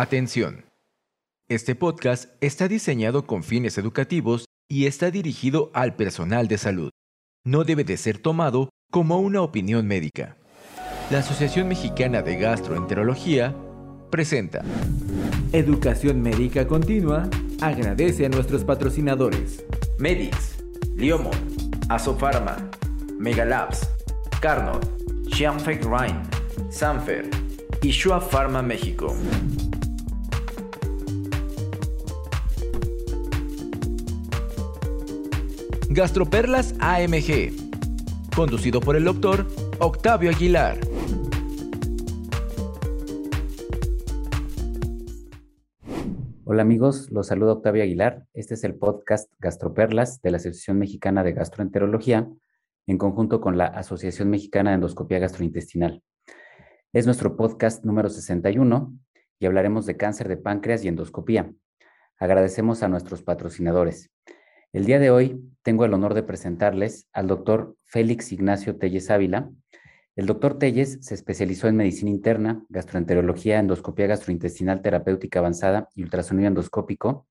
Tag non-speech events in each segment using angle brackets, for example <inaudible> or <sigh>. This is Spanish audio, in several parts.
Atención. Este podcast está diseñado con fines educativos y está dirigido al personal de salud. No debe de ser tomado como una opinión médica. La Asociación Mexicana de Gastroenterología presenta Educación Médica Continua agradece a nuestros patrocinadores Medix, Liomon, Asofarma, Megalabs, Carnot, Xianfeng Rhine, Sanfer y Shua Pharma México. Gastroperlas AMG, conducido por el doctor Octavio Aguilar. Hola amigos, los saluda Octavio Aguilar. Este es el podcast Gastroperlas de la Asociación Mexicana de Gastroenterología en conjunto con la Asociación Mexicana de Endoscopía Gastrointestinal. Es nuestro podcast número 61 y hablaremos de cáncer de páncreas y endoscopía. Agradecemos a nuestros patrocinadores. El día de hoy tengo el honor de presentarles al doctor Félix Ignacio Telles Ávila. El doctor Telles se especializó en medicina interna, gastroenterología, endoscopía gastrointestinal terapéutica avanzada y ultrasonido endoscópico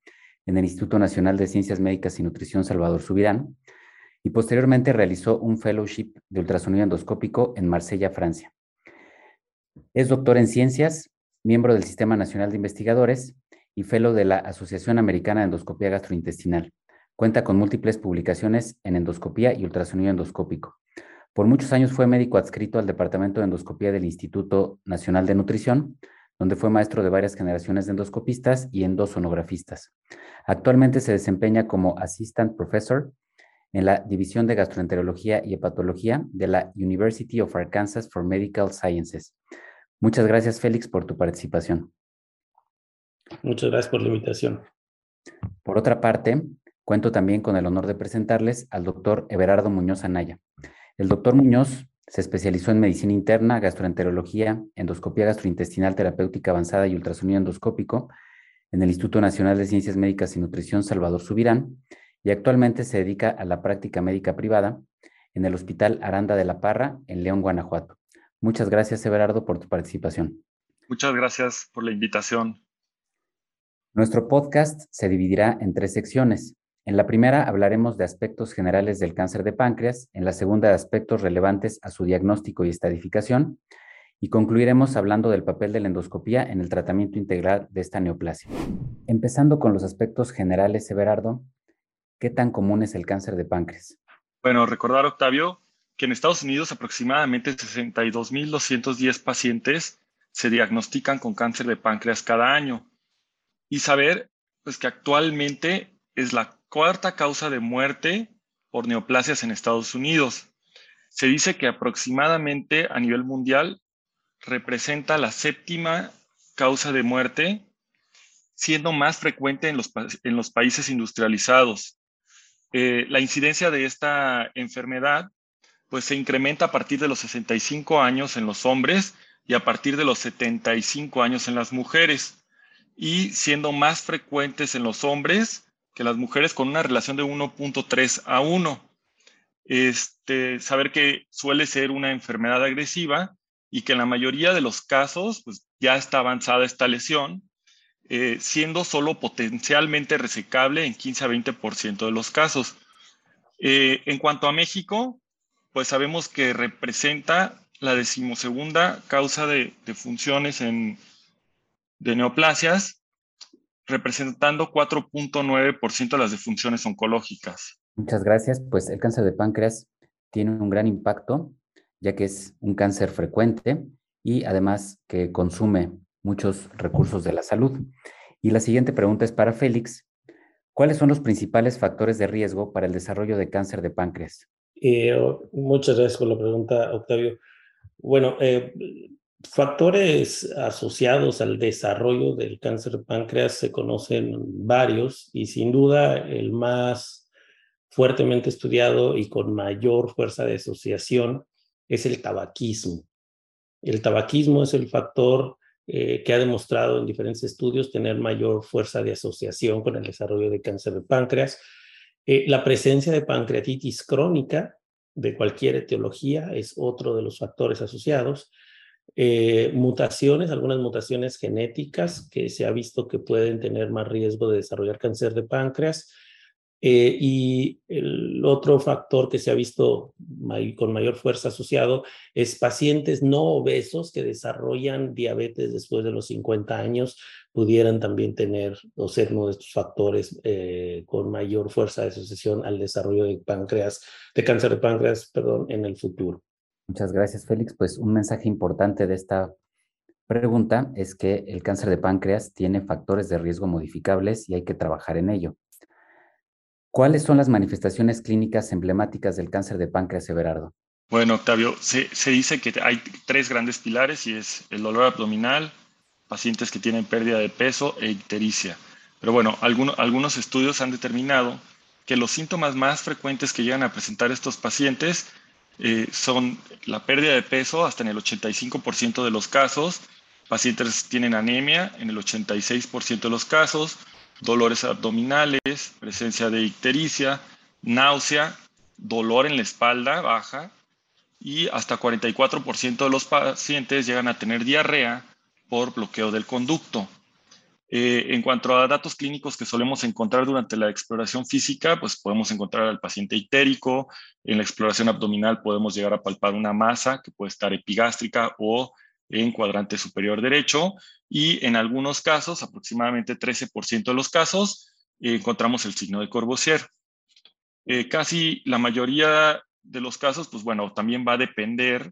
en el Instituto Nacional de Ciencias Médicas y Nutrición Salvador Subirán y posteriormente realizó un fellowship de ultrasonido endoscópico en Marsella, Francia. Es doctor en ciencias, miembro del Sistema Nacional de Investigadores y fellow de la Asociación Americana de Endoscopía Gastrointestinal. Cuenta con múltiples publicaciones en endoscopía y ultrasonido endoscópico. Por muchos años fue médico adscrito al Departamento de Endoscopía del Instituto Nacional de Nutrición, donde fue maestro de varias generaciones de endoscopistas y endosonografistas. Actualmente se desempeña como Assistant Professor en la División de Gastroenterología y Hepatología de la University of Arkansas for Medical Sciences. Muchas gracias, Félix, por tu participación. Muchas gracias por la invitación. Por otra parte, Cuento también con el honor de presentarles al doctor Everardo Muñoz Anaya. El doctor Muñoz se especializó en medicina interna, gastroenterología, endoscopía gastrointestinal terapéutica avanzada y ultrasonido endoscópico en el Instituto Nacional de Ciencias Médicas y Nutrición Salvador Subirán y actualmente se dedica a la práctica médica privada en el Hospital Aranda de la Parra en León, Guanajuato. Muchas gracias, Everardo, por tu participación. Muchas gracias por la invitación. Nuestro podcast se dividirá en tres secciones. En la primera hablaremos de aspectos generales del cáncer de páncreas, en la segunda de aspectos relevantes a su diagnóstico y estadificación, y concluiremos hablando del papel de la endoscopía en el tratamiento integral de esta neoplasia. Empezando con los aspectos generales, Everardo, ¿qué tan común es el cáncer de páncreas? Bueno, recordar, Octavio, que en Estados Unidos aproximadamente 62.210 pacientes se diagnostican con cáncer de páncreas cada año. Y saber, pues que actualmente es la cuarta causa de muerte por neoplasias en Estados Unidos. Se dice que aproximadamente a nivel mundial representa la séptima causa de muerte, siendo más frecuente en los, países industrializados. Eh, la incidencia de esta enfermedad pues se incrementa a partir de los 65 años en los hombres y a partir de los 75 años en las mujeres, y siendo más frecuentes en los hombres que las mujeres con una relación de 1.3 a 1. Este, saber que suele ser una enfermedad agresiva y que en la mayoría de los casos pues, ya está avanzada esta lesión, eh, siendo solo potencialmente resecable en 15 a 20% de los casos. Eh, en cuanto a México, pues sabemos que representa la decimosegunda causa de, de funciones en, de neoplasias representando 4.9% de las defunciones oncológicas. Muchas gracias. Pues el cáncer de páncreas tiene un gran impacto, ya que es un cáncer frecuente y además que consume muchos recursos de la salud. Y la siguiente pregunta es para Félix. ¿Cuáles son los principales factores de riesgo para el desarrollo de cáncer de páncreas? Eh, muchas gracias por la pregunta, Octavio. Bueno, eh, Factores asociados al desarrollo del cáncer de páncreas se conocen varios y sin duda el más fuertemente estudiado y con mayor fuerza de asociación es el tabaquismo. El tabaquismo es el factor eh, que ha demostrado en diferentes estudios tener mayor fuerza de asociación con el desarrollo de cáncer de páncreas. Eh, la presencia de pancreatitis crónica de cualquier etiología es otro de los factores asociados eh, mutaciones, algunas mutaciones genéticas que se ha visto que pueden tener más riesgo de desarrollar cáncer de páncreas. Eh, y el otro factor que se ha visto con mayor fuerza asociado es pacientes no obesos que desarrollan diabetes después de los 50 años, pudieran también tener o ser uno de estos factores eh, con mayor fuerza de asociación al desarrollo de páncreas, de cáncer de páncreas, perdón, en el futuro. Muchas gracias, Félix. Pues un mensaje importante de esta pregunta es que el cáncer de páncreas tiene factores de riesgo modificables y hay que trabajar en ello. ¿Cuáles son las manifestaciones clínicas emblemáticas del cáncer de páncreas, Everardo? Bueno, Octavio, se, dice que hay tres grandes pilares y es el dolor abdominal, pacientes que tienen pérdida de peso e ictericia. Pero bueno, algunos estudios han determinado que los síntomas más frecuentes que llegan a presentar estos pacientes eh, son la pérdida de peso hasta en el 85% de los casos, pacientes tienen anemia en el 86% de los casos, dolores abdominales, presencia de ictericia, náusea, dolor en la espalda baja y hasta 44% de los pacientes llegan a tener diarrea por bloqueo del conducto. Eh, en cuanto a datos clínicos que solemos encontrar durante la exploración física, pues podemos encontrar al paciente itérico, en la exploración abdominal podemos llegar a palpar una masa que puede estar epigástrica o en cuadrante superior derecho y en algunos casos, aproximadamente 13% de los casos, eh, encontramos el signo de Corbusier. Eh, casi la mayoría de los casos, pues bueno, también va a depender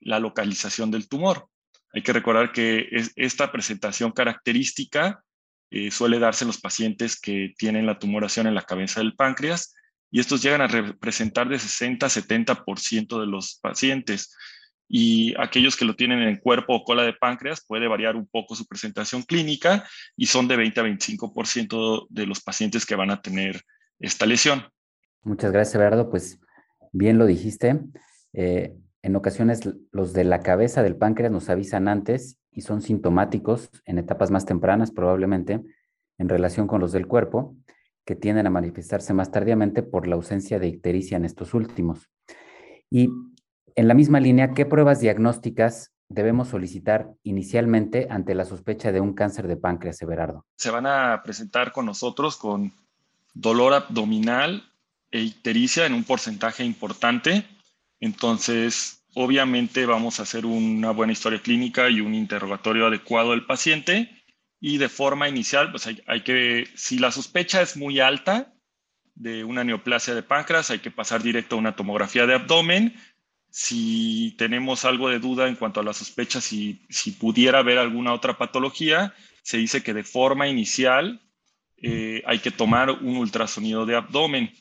la localización del tumor. Hay que recordar que esta presentación característica eh, suele darse en los pacientes que tienen la tumoración en la cabeza del páncreas y estos llegan a representar de 60 a 70% de los pacientes y aquellos que lo tienen en cuerpo o cola de páncreas puede variar un poco su presentación clínica y son de 20 a 25% de los pacientes que van a tener esta lesión. Muchas gracias, Eduardo. Pues bien lo dijiste. Eh, en ocasiones los de la cabeza del páncreas nos avisan antes y son sintomáticos en etapas más tempranas probablemente en relación con los del cuerpo, que tienden a manifestarse más tardíamente por la ausencia de ictericia en estos últimos. Y en la misma línea, ¿qué pruebas diagnósticas debemos solicitar inicialmente ante la sospecha de un cáncer de páncreas, Everardo? Se van a presentar con nosotros con dolor abdominal e ictericia en un porcentaje importante. Entonces, obviamente vamos a hacer una buena historia clínica y un interrogatorio adecuado del paciente. Y de forma inicial, pues hay, que, si la sospecha es muy alta de una neoplasia de páncreas, hay que pasar directo a una tomografía de abdomen si tenemos algo de duda en cuanto a la sospecha, si, si pudiera haber alguna otra patología, se dice que de forma inicial eh, hay que tomar un ultrasonido de abdomen.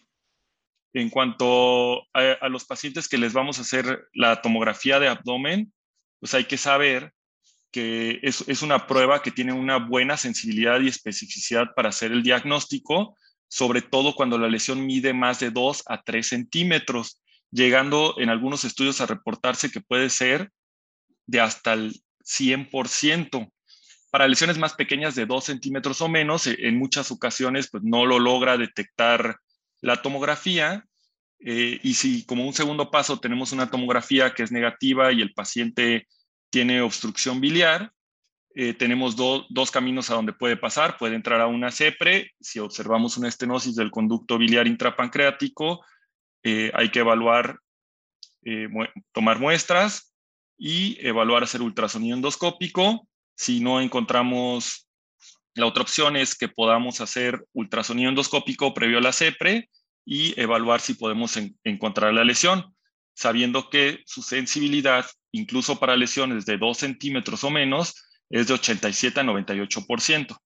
En cuanto a, los pacientes que les vamos a hacer la tomografía de abdomen, pues hay que saber que es, es, una prueba que tiene una buena sensibilidad y especificidad para hacer el diagnóstico, sobre todo cuando la lesión mide más de 2 a 3 centímetros llegando en algunos estudios a reportarse que puede ser de hasta el 100%. Para lesiones más pequeñas de 2 centímetros o menos, en muchas ocasiones pues, no lo logra detectar la tomografía. Eh, y si como un segundo paso tenemos una tomografía que es negativa y el paciente tiene obstrucción biliar, eh, tenemos dos caminos a donde puede pasar. Puede entrar a una CEPRE. Si observamos una estenosis del conducto biliar intrapancreático, eh, hay que evaluar, tomar muestras y evaluar hacer ultrasonido endoscópico. Si no encontramos, la otra opción es que podamos hacer ultrasonido endoscópico previo a la CEPRE y evaluar si podemos encontrar la lesión, sabiendo que su sensibilidad, incluso para lesiones de 2 centímetros o menos, es de 87 a 98%.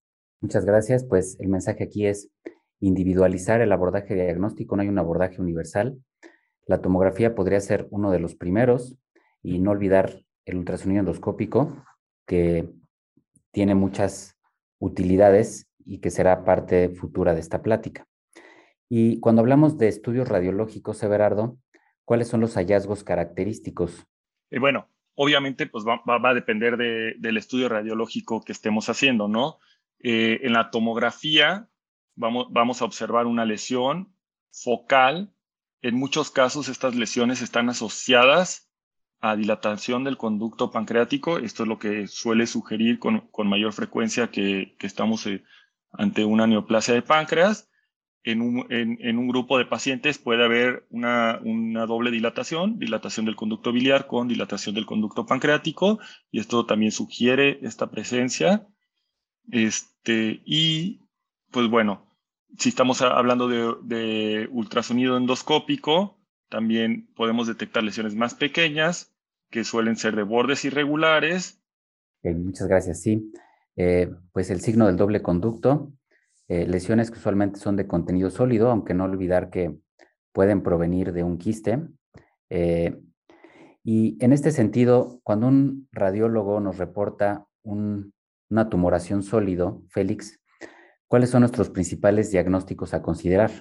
Muchas gracias. Pues el mensaje aquí es, individualizar el abordaje diagnóstico, no hay un abordaje universal. La tomografía podría ser uno de los primeros y no olvidar el ultrasonido endoscópico, que tiene muchas utilidades y que será parte futura de esta plática. Y cuando hablamos de estudios radiológicos, Everardo, ¿cuáles son los hallazgos característicos? Eh, bueno, obviamente pues va, a depender del estudio radiológico que estemos haciendo, ¿no? Eh, en la tomografía vamos, a observar una lesión focal. En muchos casos estas lesiones están asociadas a dilatación del conducto pancreático. Esto es lo que suele sugerir con, mayor frecuencia que, estamos eh, ante una neoplasia de páncreas. En un, grupo de pacientes puede haber una, doble dilatación, dilatación del conducto biliar con dilatación del conducto pancreático, y esto también sugiere esta presencia. Este, y pues bueno, si estamos hablando de, de ultrasonido endoscópico, también podemos detectar lesiones más pequeñas que suelen ser de bordes irregulares. muchas gracias. Sí, eh, pues el signo del doble conducto, eh, lesiones que usualmente son de contenido sólido, aunque no olvidar que pueden provenir de un quiste. Eh, y en este sentido, cuando un radiólogo nos reporta una tumoración sólido, Félix, ¿cuáles son nuestros principales diagnósticos a considerar?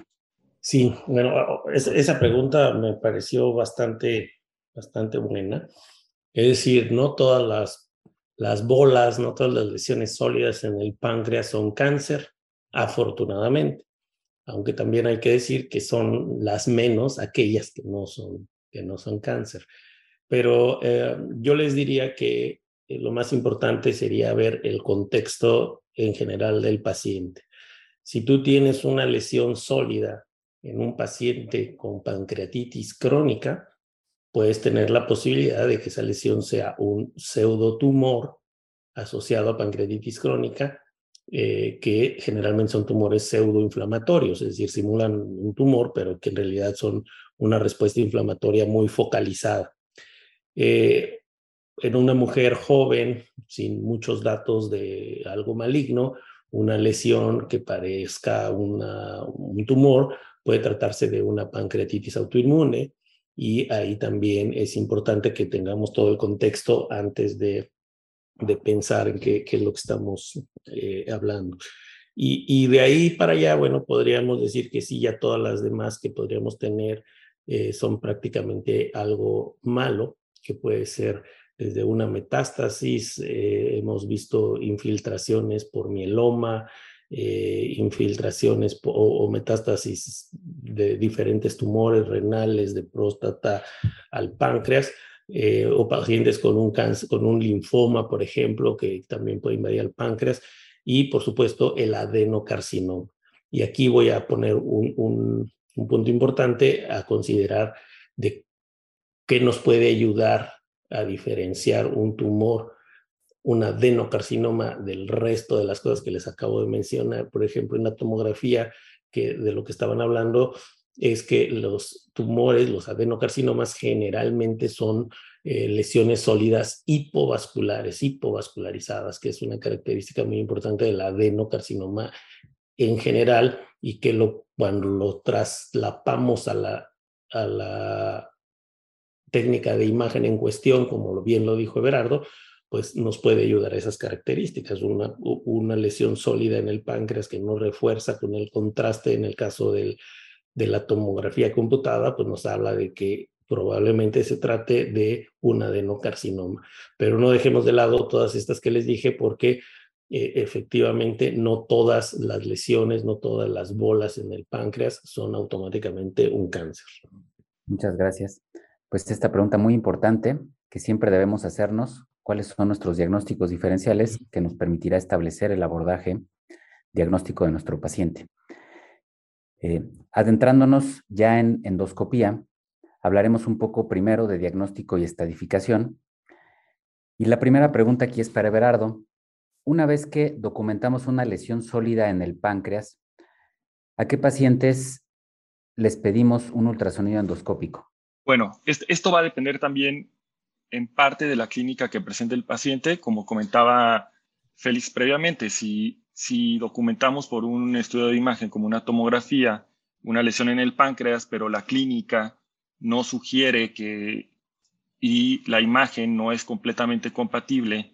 Sí, bueno, esa pregunta me pareció bastante bastante buena. Es decir, no todas las, las bolas, no todas las lesiones sólidas en el páncreas son cáncer, afortunadamente. Aunque también hay que decir que son las menos aquellas que no son, que no son cáncer. Pero eh, yo les diría que eh, lo más importante sería ver el contexto en general del paciente. Si tú tienes una lesión sólida en un paciente con pancreatitis crónica, puedes tener la posibilidad de que esa lesión sea un pseudotumor asociado a pancreatitis crónica, eh, que generalmente son tumores pseudoinflamatorios, es decir, simulan un tumor, pero que en realidad son una respuesta inflamatoria muy focalizada. Eh, en una mujer joven, sin muchos datos de algo maligno, una lesión que parezca un tumor puede tratarse de una pancreatitis autoinmune, y ahí también es importante que tengamos todo el contexto antes de, de pensar en qué, qué, es lo que estamos eh, hablando. Y, y, de ahí para allá, bueno, podríamos decir que sí, ya todas las demás que podríamos tener eh, son prácticamente algo malo, que puede ser desde una metástasis, eh, hemos visto infiltraciones por mieloma, eh, infiltraciones o, metástasis de diferentes tumores renales, de próstata al páncreas, eh, o pacientes con un, cáncer, con un linfoma, por ejemplo, que también puede invadir el páncreas, y por supuesto el adenocarcinoma. Y aquí voy a poner un, un punto importante a considerar de qué nos puede ayudar a diferenciar un tumor un adenocarcinoma del resto de las cosas que les acabo de mencionar, por ejemplo, en la tomografía, que de lo que estaban hablando, es que los tumores, los adenocarcinomas, generalmente son eh, lesiones sólidas hipovasculares, hipovascularizadas, que es una característica muy importante del adenocarcinoma en general y que cuando lo traslapamos a la, a la técnica de imagen en cuestión, como bien lo dijo Everardo, pues nos puede ayudar a esas características. Una, una lesión sólida en el páncreas que no refuerza con el contraste en el caso del, de la tomografía computada, pues nos habla de que probablemente se trate de un adenocarcinoma. Pero no dejemos de lado todas estas que les dije porque eh, efectivamente no todas las lesiones, no todas las bolas en el páncreas son automáticamente un cáncer. Muchas gracias. Pues esta pregunta muy importante que siempre debemos hacernos, cuáles son nuestros diagnósticos diferenciales que nos permitirá establecer el abordaje diagnóstico de nuestro paciente. Eh, adentrándonos ya en endoscopía, hablaremos un poco primero de diagnóstico y estadificación. Y la primera pregunta aquí es para Everardo. Una vez que documentamos una lesión sólida en el páncreas, ¿a qué pacientes les pedimos un ultrasonido endoscópico? Bueno, esto va a depender también en parte de la clínica que presenta el paciente, como comentaba Félix previamente, si, si documentamos por un estudio de imagen como una tomografía una lesión en el páncreas, pero la clínica no sugiere que y la imagen no es completamente compatible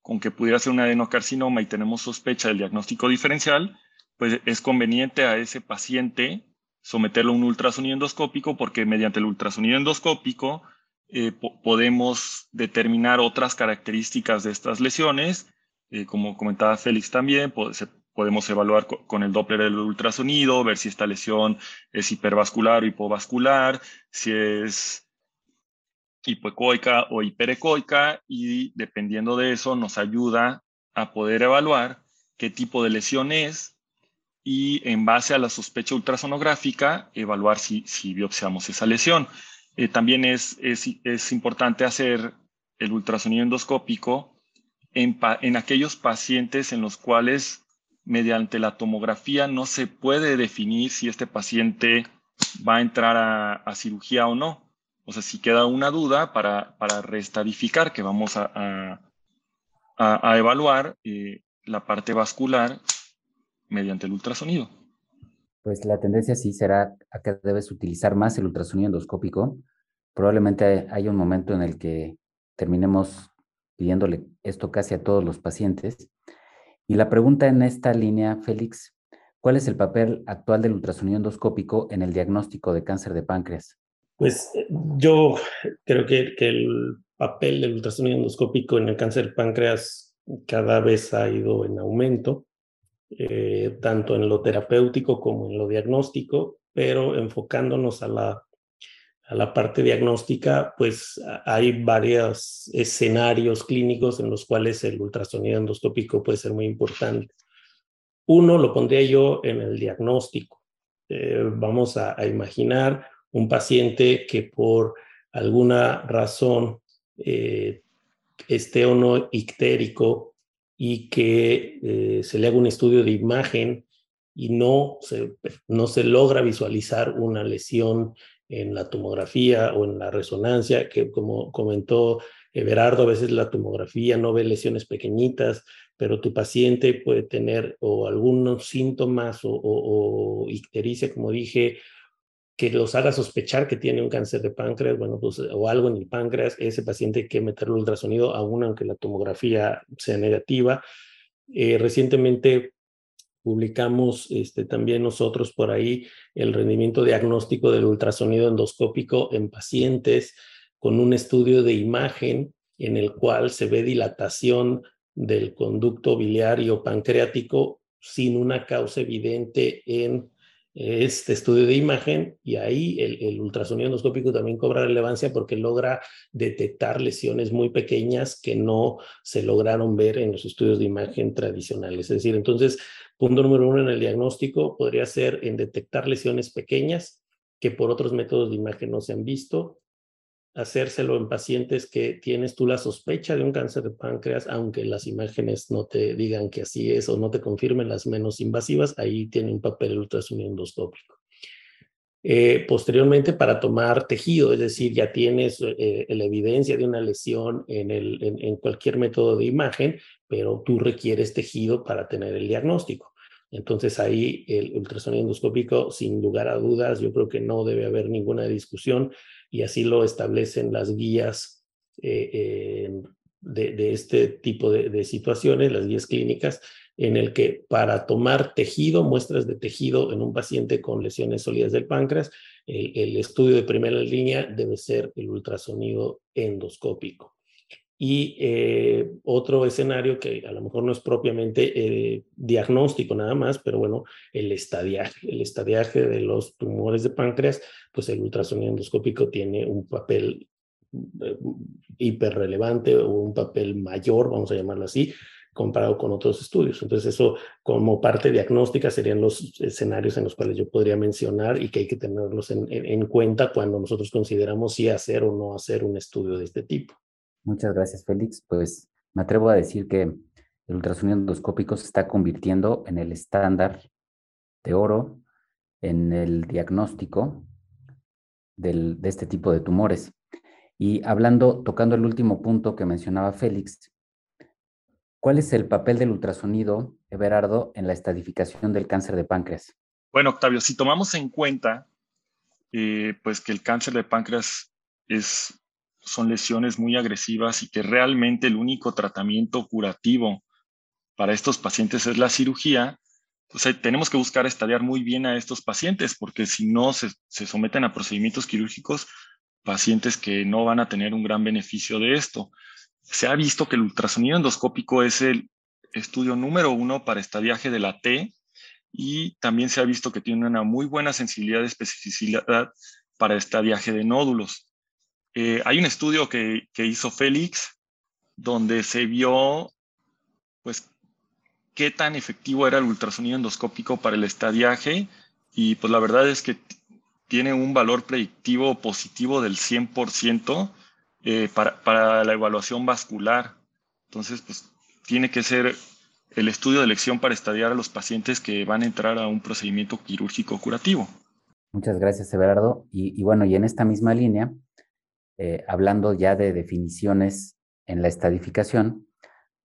con que pudiera ser un adenocarcinoma y tenemos sospecha del diagnóstico diferencial, pues es conveniente a ese paciente someterlo a un ultrasonido endoscópico porque mediante el ultrasonido endoscópico eh, podemos determinar otras características de estas lesiones. Eh, como comentaba Félix también, podemos evaluar con el Doppler del ultrasonido, ver si esta lesión es hipervascular o hipovascular, si es hipoecoica o hiperecoica y dependiendo de eso nos ayuda a poder evaluar qué tipo de lesión es y en base a la sospecha ultrasonográfica evaluar si, si biopsiamos esa lesión. Eh, también es, es, importante hacer el ultrasonido endoscópico en, en aquellos pacientes en los cuales mediante la tomografía no se puede definir si este paciente va a entrar a, cirugía o no. O sea, si queda una duda para, para que vamos a, a, evaluar eh, la parte vascular mediante el ultrasonido. Pues la tendencia sí será a que debes utilizar más el ultrasonido endoscópico. Probablemente hay un momento en el que terminemos pidiéndole esto casi a todos los pacientes. Y la pregunta en esta línea, Félix, ¿cuál es el papel actual del ultrasonido endoscópico en el diagnóstico de cáncer de páncreas? Pues yo creo que, que el papel del ultrasonido endoscópico en el cáncer de páncreas cada vez ha ido en aumento, eh, tanto en lo terapéutico como en lo diagnóstico, pero enfocándonos a la, a la parte diagnóstica, pues hay varios escenarios clínicos en los cuales el ultrasonido endoscópico puede ser muy importante. Uno lo pondría yo en el diagnóstico. Eh, vamos a, imaginar un paciente que por alguna razón eh, esté o no ictérico y que eh, se le haga un estudio de imagen y no se, no se logra visualizar una lesión en la tomografía o en la resonancia, que como comentó Everardo, a veces la tomografía no ve lesiones pequeñitas, pero tu paciente puede tener o algunos síntomas o, o, o como dije, que los haga sospechar que tiene un cáncer de páncreas, bueno, pues, o algo en el páncreas, ese paciente hay que meterle ultrasonido, aún aunque la tomografía sea negativa. Eh, recientemente publicamos este, también nosotros por ahí el rendimiento diagnóstico del ultrasonido endoscópico en pacientes con un estudio de imagen en el cual se ve dilatación del conducto biliario pancreático sin una causa evidente en este estudio de imagen y ahí el, ultrasonido endoscópico también cobra relevancia porque logra detectar lesiones muy pequeñas que no se lograron ver en los estudios de imagen tradicionales. Es decir, entonces, punto número uno en el diagnóstico podría ser en detectar lesiones pequeñas que por otros métodos de imagen no se han visto hacérselo en pacientes que tienes tú la sospecha de un cáncer de páncreas, aunque las imágenes no te digan que así es o no te confirmen las menos invasivas, ahí tiene un papel el ultrasonido endoscópico. Eh, posteriormente, para tomar tejido, es decir, ya tienes eh, la evidencia de una lesión en, el, en cualquier método de imagen, pero tú requieres tejido para tener el diagnóstico. Entonces ahí el ultrasonido endoscópico, sin lugar a dudas, yo creo que no debe haber ninguna discusión y así lo establecen las guías eh, de, este tipo de, situaciones, las guías clínicas, en el que para tomar tejido, muestras de tejido en un paciente con lesiones sólidas del páncreas, el estudio de primera línea debe ser el ultrasonido endoscópico. Y eh, otro escenario que a lo mejor no es propiamente eh, diagnóstico nada más, pero bueno, el estadiaje. El estadiaje de los tumores de páncreas, pues el ultrasonido endoscópico tiene un papel eh, hiperrelevante o un papel mayor, vamos a llamarlo así, comparado con otros estudios. Entonces eso como parte diagnóstica serían los escenarios en los cuales yo podría mencionar y que hay que tenerlos en, en cuenta cuando nosotros consideramos si hacer o no hacer un estudio de este tipo. Muchas gracias, Félix. Pues me atrevo a decir que el ultrasonido endoscópico se está convirtiendo en el estándar de oro en el diagnóstico de este tipo de tumores. Y hablando, tocando el último punto que mencionaba Félix, ¿cuál es el papel del ultrasonido, Everardo, en la estadificación del cáncer de páncreas? Bueno, Octavio, si tomamos en cuenta eh, pues que el cáncer de páncreas es son lesiones muy agresivas y que realmente el único tratamiento curativo para estos pacientes es la cirugía, pues tenemos que buscar estadiar muy bien a estos pacientes, porque si no se, someten a procedimientos quirúrgicos, pacientes que no van a tener un gran beneficio de esto. Se ha visto que el ultrasonido endoscópico es el estudio número uno para estadiaje de la T y también se ha visto que tiene una muy buena sensibilidad de especificidad para estadiaje de nódulos. Eh, hay un estudio que, que, hizo Félix donde se vio, pues, qué tan efectivo era el ultrasonido endoscópico para el estadiaje y pues la verdad es que tiene un valor predictivo positivo del 100% eh, para, para la evaluación vascular. Entonces, pues tiene que ser el estudio de elección para estadiar a los pacientes que van a entrar a un procedimiento quirúrgico curativo. Muchas gracias, Everardo. Y, bueno, y en esta misma línea, eh, hablando ya de definiciones en la estadificación,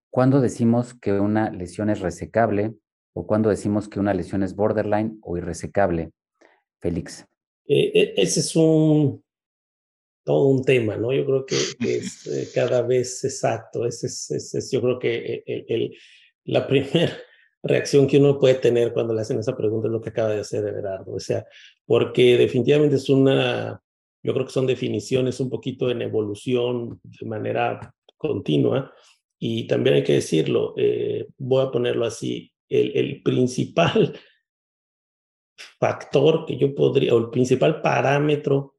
¿cuándo decimos que una lesión es resecable o cuándo decimos que una lesión es borderline o irresecable? Félix. Eh, eh, ese es un todo un tema, ¿no? Yo creo que, es <laughs> cada vez exacto. Ese es, yo creo que el la primera <laughs> reacción que uno puede tener cuando le hacen esa pregunta es lo que acaba de hacer Everardo. O sea, porque definitivamente es una, yo creo que son definiciones un poquito en evolución de manera continua. Y también hay que decirlo, eh, voy a ponerlo así, el, el principal <laughs> factor que yo podría, o el principal parámetro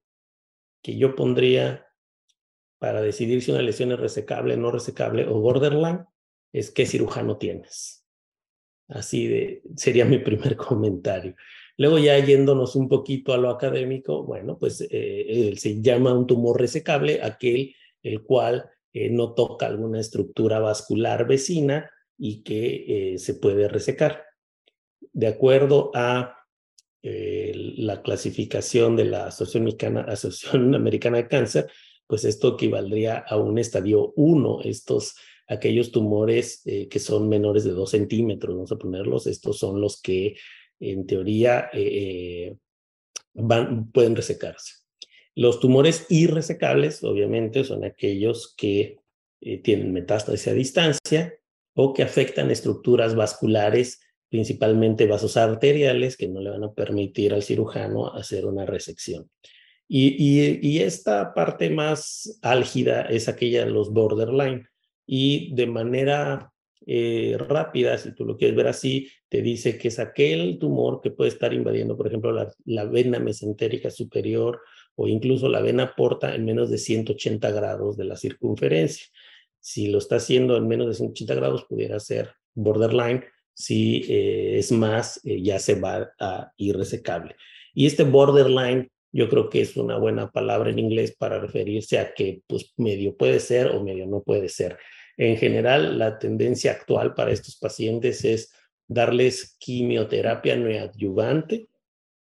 que yo pondría para decidir si una lesión es resecable, no resecable o borderline, es qué cirujano tienes. Así de, sería mi primer <laughs> comentario. Luego ya yéndonos un poquito a lo académico, bueno, pues eh, se llama un tumor resecable aquel el cual eh, no toca alguna estructura vascular vecina y que eh, se puede resecar. De acuerdo a la clasificación de la Asociación Americana, de Cáncer, pues esto equivaldría a un estadio 1, estos aquellos tumores que son menores de 2 centímetros, vamos a ponerlos, estos son los que en teoría eh, eh, van, pueden resecarse. Los tumores irresecables, obviamente, son aquellos que tienen metástasis a distancia o que afectan estructuras vasculares, principalmente vasos arteriales, que no le van a permitir al cirujano hacer una resección. Y esta parte más álgida es aquella de los borderline, y de manera eh, rápida, si tú lo quieres ver así, te dice que es aquel tumor que puede estar invadiendo, por ejemplo, la, vena mesentérica superior o incluso la vena porta en menos de 180 grados de la circunferencia. Si lo está haciendo en menos de 180 grados, pudiera ser borderline. Si eh, es más, eh, ya se va a irresecable. Y este borderline yo creo que es una buena palabra en inglés para referirse a que pues medio puede ser o medio no puede ser. En general, la tendencia actual para estos pacientes es darles quimioterapia neoadyuvante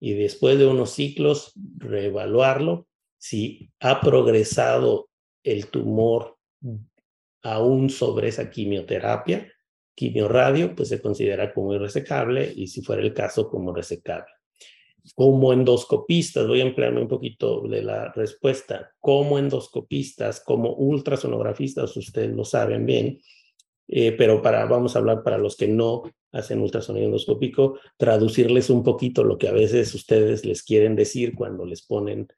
y después de unos ciclos reevaluarlo. Si ha progresado el tumor aún sobre esa quimioterapia, quimioradio, pues se considera como irresecable y si fuera el caso, como resecable como endoscopistas, voy a emplearme un poquito de la respuesta, como endoscopistas, como ultrasonografistas, ustedes lo saben bien, eh, pero para, vamos a hablar para los que no hacen ultrasonido endoscópico, traducirles un poquito lo que a veces ustedes les quieren decir cuando les ponen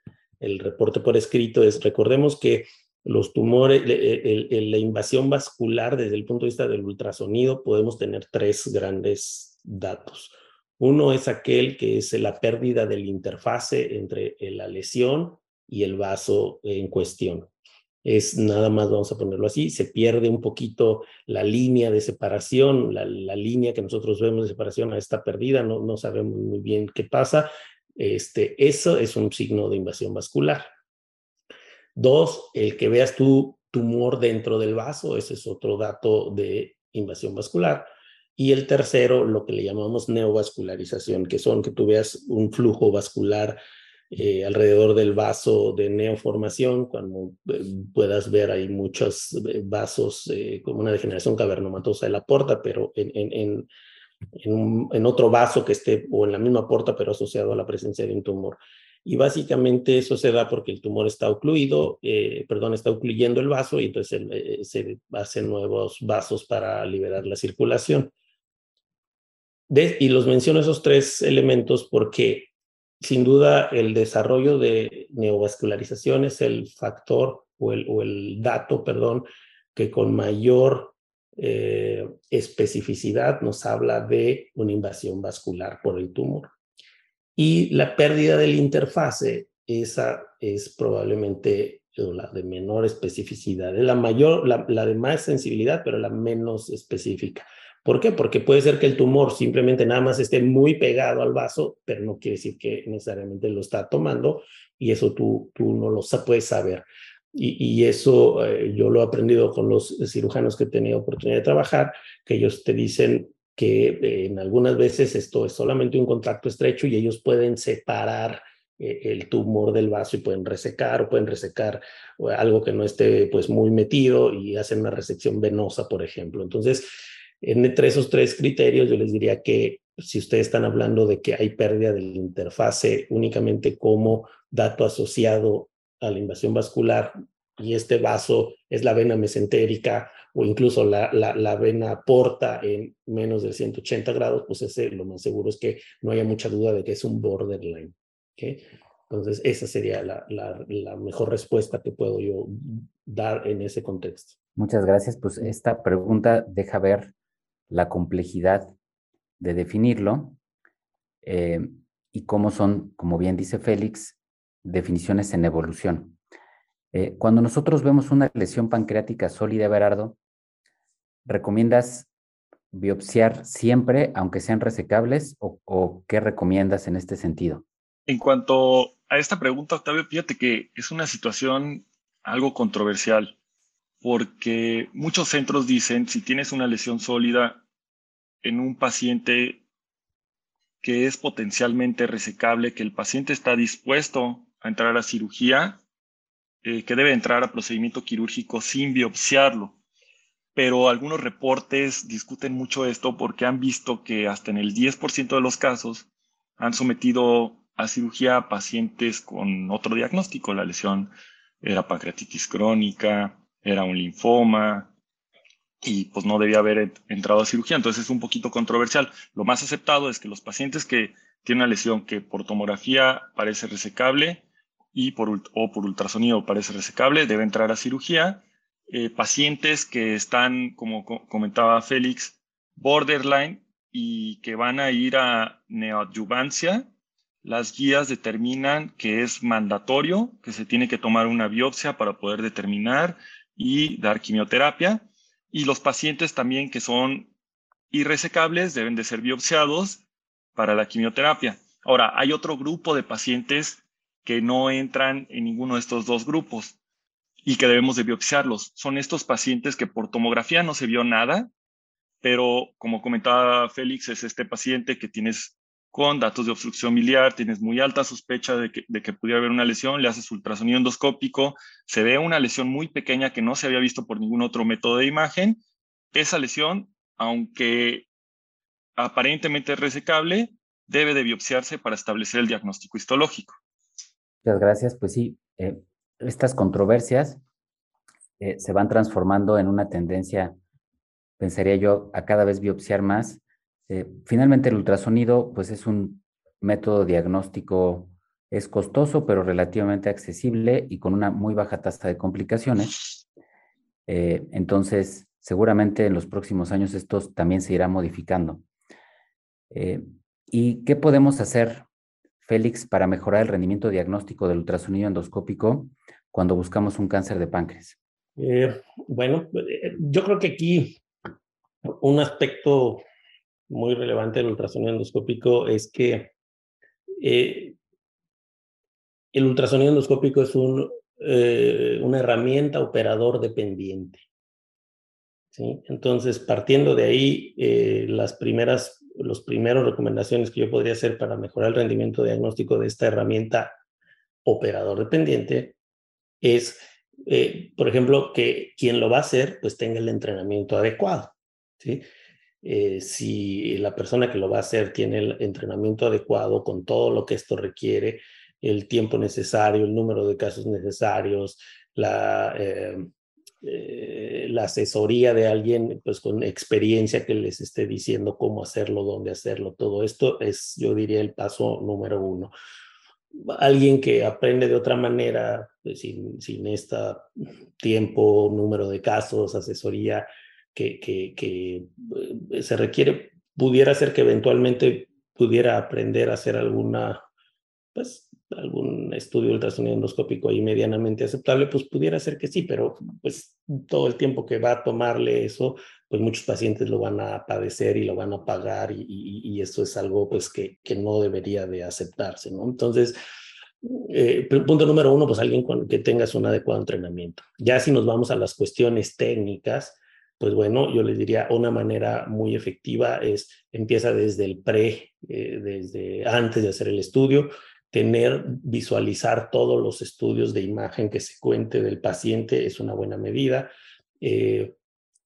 el reporte por escrito, es recordemos que los tumores, la invasión vascular desde el punto de vista del ultrasonido, podemos tener tres grandes datos. Uno es aquel que es la pérdida del interfase entre la lesión y el vaso en cuestión. Es nada más, vamos a ponerlo así, se pierde un poquito la línea de separación, la, línea que nosotros vemos de separación está perdida, no, no sabemos muy bien qué pasa. Este, eso es un signo de invasión vascular. Dos, el que veas tu tumor dentro del vaso, ese es otro dato de invasión vascular. Y el tercero, lo que le llamamos neovascularización, que son que tú veas un flujo vascular eh, alrededor del vaso de neoformación, cuando eh, puedas ver hay muchos eh, vasos como una degeneración cavernomatosa de la porta, pero en, en, en, en, otro vaso que esté o en la misma porta, pero asociado a la presencia de un tumor. Y básicamente eso se da porque el tumor está ocluido, perdón, está ocluyendo el vaso y entonces se hacen nuevos vasos para liberar la circulación y los menciono esos tres elementos porque sin duda el desarrollo de neovascularización es el factor o el, dato, perdón, que con mayor eh, especificidad nos habla de una invasión vascular por el tumor. Y la pérdida del interfase, esa es probablemente la de menor especificidad. Es la mayor, la de más sensibilidad, pero la menos específica. ¿Por qué? Porque puede ser que el tumor simplemente nada más esté muy pegado al vaso, pero no quiere decir que necesariamente lo está tomando y eso tú, tú no lo puedes saber. Y, y eso eh, yo lo he aprendido con los cirujanos que he tenido oportunidad de trabajar, que ellos te dicen que eh, en algunas veces esto es solamente un contacto estrecho y ellos pueden separar eh, el tumor del vaso y pueden resecar o pueden resecar algo que no esté pues muy metido y hacen una resección venosa, por ejemplo. Entonces, entre esos tres criterios, yo les diría que si ustedes están hablando de que hay pérdida de la interfase únicamente como dato asociado a la invasión vascular y este vaso es la vena mesentérica o incluso la, vena porta en menos de 180 grados, pues ese lo más seguro es que no haya mucha duda de que es un borderline. Entonces, esa sería la, la, mejor respuesta que puedo yo dar en ese contexto. Muchas gracias. Pues esta pregunta deja ver la complejidad de definirlo eh, y cómo son, como bien dice Félix, definiciones en evolución. Eh, cuando nosotros vemos una lesión pancreática sólida, Berardo, ¿recomiendas biopsiar siempre, aunque sean resecables, o, o, qué recomiendas en este sentido? En cuanto a esta pregunta, Octavio, fíjate que es una situación algo controversial, porque muchos centros dicen, si tienes una lesión sólida, en un paciente que es potencialmente resecable, que el paciente está dispuesto a entrar a cirugía, eh, que debe entrar a procedimiento quirúrgico sin biopsiarlo. Pero algunos reportes discuten mucho esto porque han visto que hasta en el 10% de los casos han sometido a cirugía a pacientes con otro diagnóstico. La lesión era pancreatitis crónica, era un linfoma, y pues no debía haber entrado a cirugía. Entonces es un poquito controversial. Lo más aceptado es que los pacientes que tienen una lesión que por tomografía parece resecable y por, o por ultrasonido parece resecable, debe entrar a cirugía. Eh, pacientes que están, como comentaba Félix, borderline y que van a ir a neoadyuvancia, las guías determinan que es mandatorio, que se tiene que tomar una biopsia para poder determinar y dar quimioterapia y los pacientes también que son irresecables deben de ser biopsiados para la quimioterapia. Ahora, hay otro grupo de pacientes que no entran en ninguno de estos dos grupos y que debemos de biopsiarlos. Son estos pacientes que por tomografía no se vio nada, pero como comentaba Félix, es este paciente que tienes con datos de obstrucción biliar, tienes muy alta sospecha de que, pudiera haber una lesión, le haces ultrasonido endoscópico, se ve una lesión muy pequeña que no se había visto por ningún otro método de imagen. Esa lesión, aunque aparentemente es resecable, debe de biopsiarse para establecer el diagnóstico histológico. Muchas gracias. Pues sí, eh, estas controversias eh, se van transformando en una tendencia, pensaría yo, a cada vez biopsiar más eh, finalmente, el ultrasonido, pues es un método diagnóstico, es costoso, pero relativamente accesible y con una muy baja tasa de complicaciones. Eh, entonces, seguramente en los próximos años esto también se irá modificando. Eh, ¿Y qué podemos hacer, Félix, para mejorar el rendimiento diagnóstico del ultrasonido endoscópico cuando buscamos un cáncer de páncreas? bueno, yo creo que aquí un aspecto muy relevante del ultrasonido endoscópico es que eh, el ultrasonido endoscópico es un, eh, una herramienta operador dependiente. ¿sí? Entonces, partiendo de ahí, eh, las primeras, los primeros recomendaciones que yo podría hacer para mejorar el rendimiento diagnóstico de esta herramienta operador dependiente es, por ejemplo, que quien lo va a hacer, pues tenga el entrenamiento adecuado. ¿sí? Eh, si la persona que lo va a hacer tiene el entrenamiento adecuado con todo lo que esto requiere, el tiempo necesario, el número de casos necesarios, la, eh, eh, la asesoría de alguien pues con experiencia que les esté diciendo cómo hacerlo, dónde hacerlo, todo esto es, yo diría, el paso número uno. Alguien que aprende de otra manera, pues, sin, sin este tiempo, número de casos, asesoría, que, eh, se requiere, pudiera ser que eventualmente pudiera aprender a hacer alguna, pues, algún estudio ultrasonido endoscópico ahí medianamente aceptable, pues pudiera ser que sí, pero pues todo el tiempo que va a tomarle eso, pues muchos pacientes lo van a padecer y lo van a pagar y, y, eso es algo pues que, que no debería de aceptarse, ¿no? Entonces, eh, punto número uno, pues alguien con, que tengas un adecuado entrenamiento. Ya si nos vamos a las cuestiones técnicas, pues bueno, yo les diría una manera muy efectiva es empieza desde el pre, eh, desde antes de hacer el estudio, tener, visualizar todos los estudios de imagen que se cuente del paciente es una buena medida. Eh,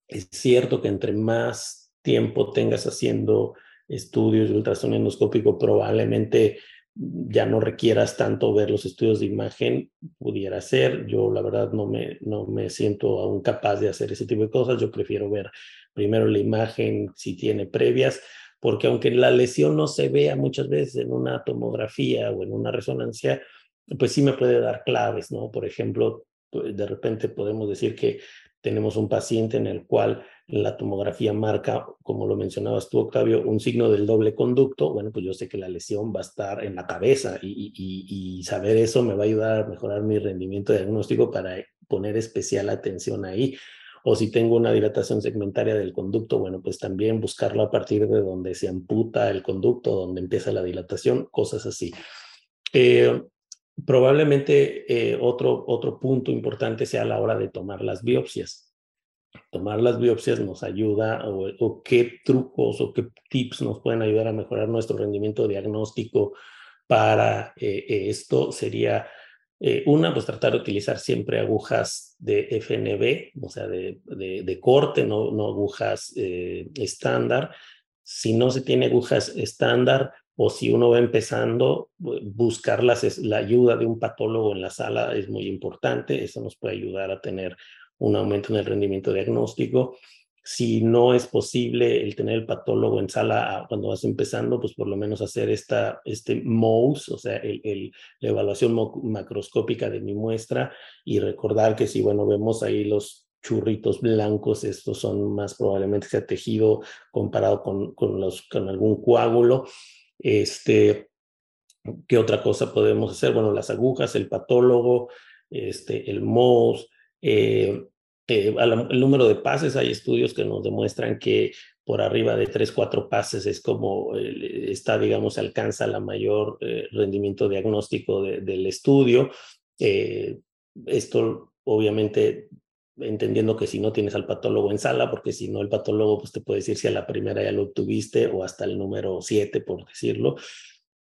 es cierto que entre más tiempo tengas haciendo estudios de ultrasonido endoscópico, probablemente ya no requieras tanto ver los estudios de imagen, pudiera ser. Yo la verdad no me, no me siento aún capaz de hacer ese tipo de cosas. Yo prefiero ver primero la imagen si tiene previas, porque aunque la lesión no se vea muchas veces en una tomografía o en una resonancia, pues sí me puede dar claves, ¿no? Por ejemplo, de repente podemos decir que tenemos un paciente en el cual la tomografía marca, como lo mencionabas tú, Octavio, un signo del doble conducto. Bueno, pues yo sé que la lesión va a estar en la cabeza y, saber eso me va a ayudar a mejorar mi rendimiento diagnóstico para poner especial atención ahí. O si tengo una dilatación segmentaria del conducto, bueno, pues también buscarlo a partir de donde se amputa el conducto, donde empieza la dilatación, cosas así. Eh, Probablemente eh, otro, otro punto importante sea a la hora de tomar las biopsias. Tomar las biopsias nos ayuda o, qué trucos o qué tips nos pueden ayudar a mejorar nuestro rendimiento diagnóstico para eh, esto sería eh, una, pues tratar de utilizar siempre agujas de FNB, o sea, de, de, corte, no, no agujas estándar. Si no se tiene agujas estándar, o si uno va empezando, buscar la ayuda de un patólogo en la sala es muy importante, eso nos puede ayudar a tener un aumento en el rendimiento diagnóstico. Si no es posible el tener el patólogo en sala cuando vas empezando, pues por lo menos hacer esta, este MOUS, o sea, el, la evaluación macroscópica de mi muestra y recordar que si, bueno, vemos ahí los churritos blancos, estos son más probablemente sea tejido comparado con, con, los, con algún coágulo, este, ¿Qué otra cosa podemos hacer? Bueno, las agujas, el patólogo, este, el MOS, eh, eh, el número de pases, hay estudios que nos demuestran que por arriba de 3, 4 pases es como está, digamos, alcanza la mayor eh, rendimiento diagnóstico del estudio. esto obviamente entendiendo que si no tienes al patólogo en sala, porque si no el patólogo pues te puede decir si a la primera ya lo obtuviste o hasta el número 7, por decirlo.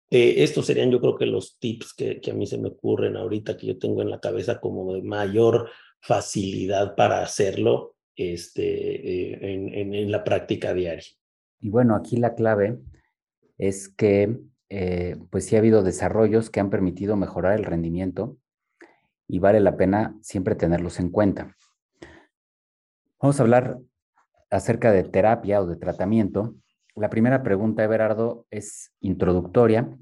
Eh, estos serían yo creo que los tips que, que, a mí se me ocurren ahorita, que yo tengo en la cabeza como de mayor facilidad para hacerlo este, eh, en, en, la práctica diaria. Y bueno, aquí la clave es que eh, pues sí ha habido desarrollos que han permitido mejorar el rendimiento y vale la pena siempre tenerlos en cuenta. Vamos a hablar acerca de terapia o de tratamiento. La primera pregunta, Everardo, es introductoria.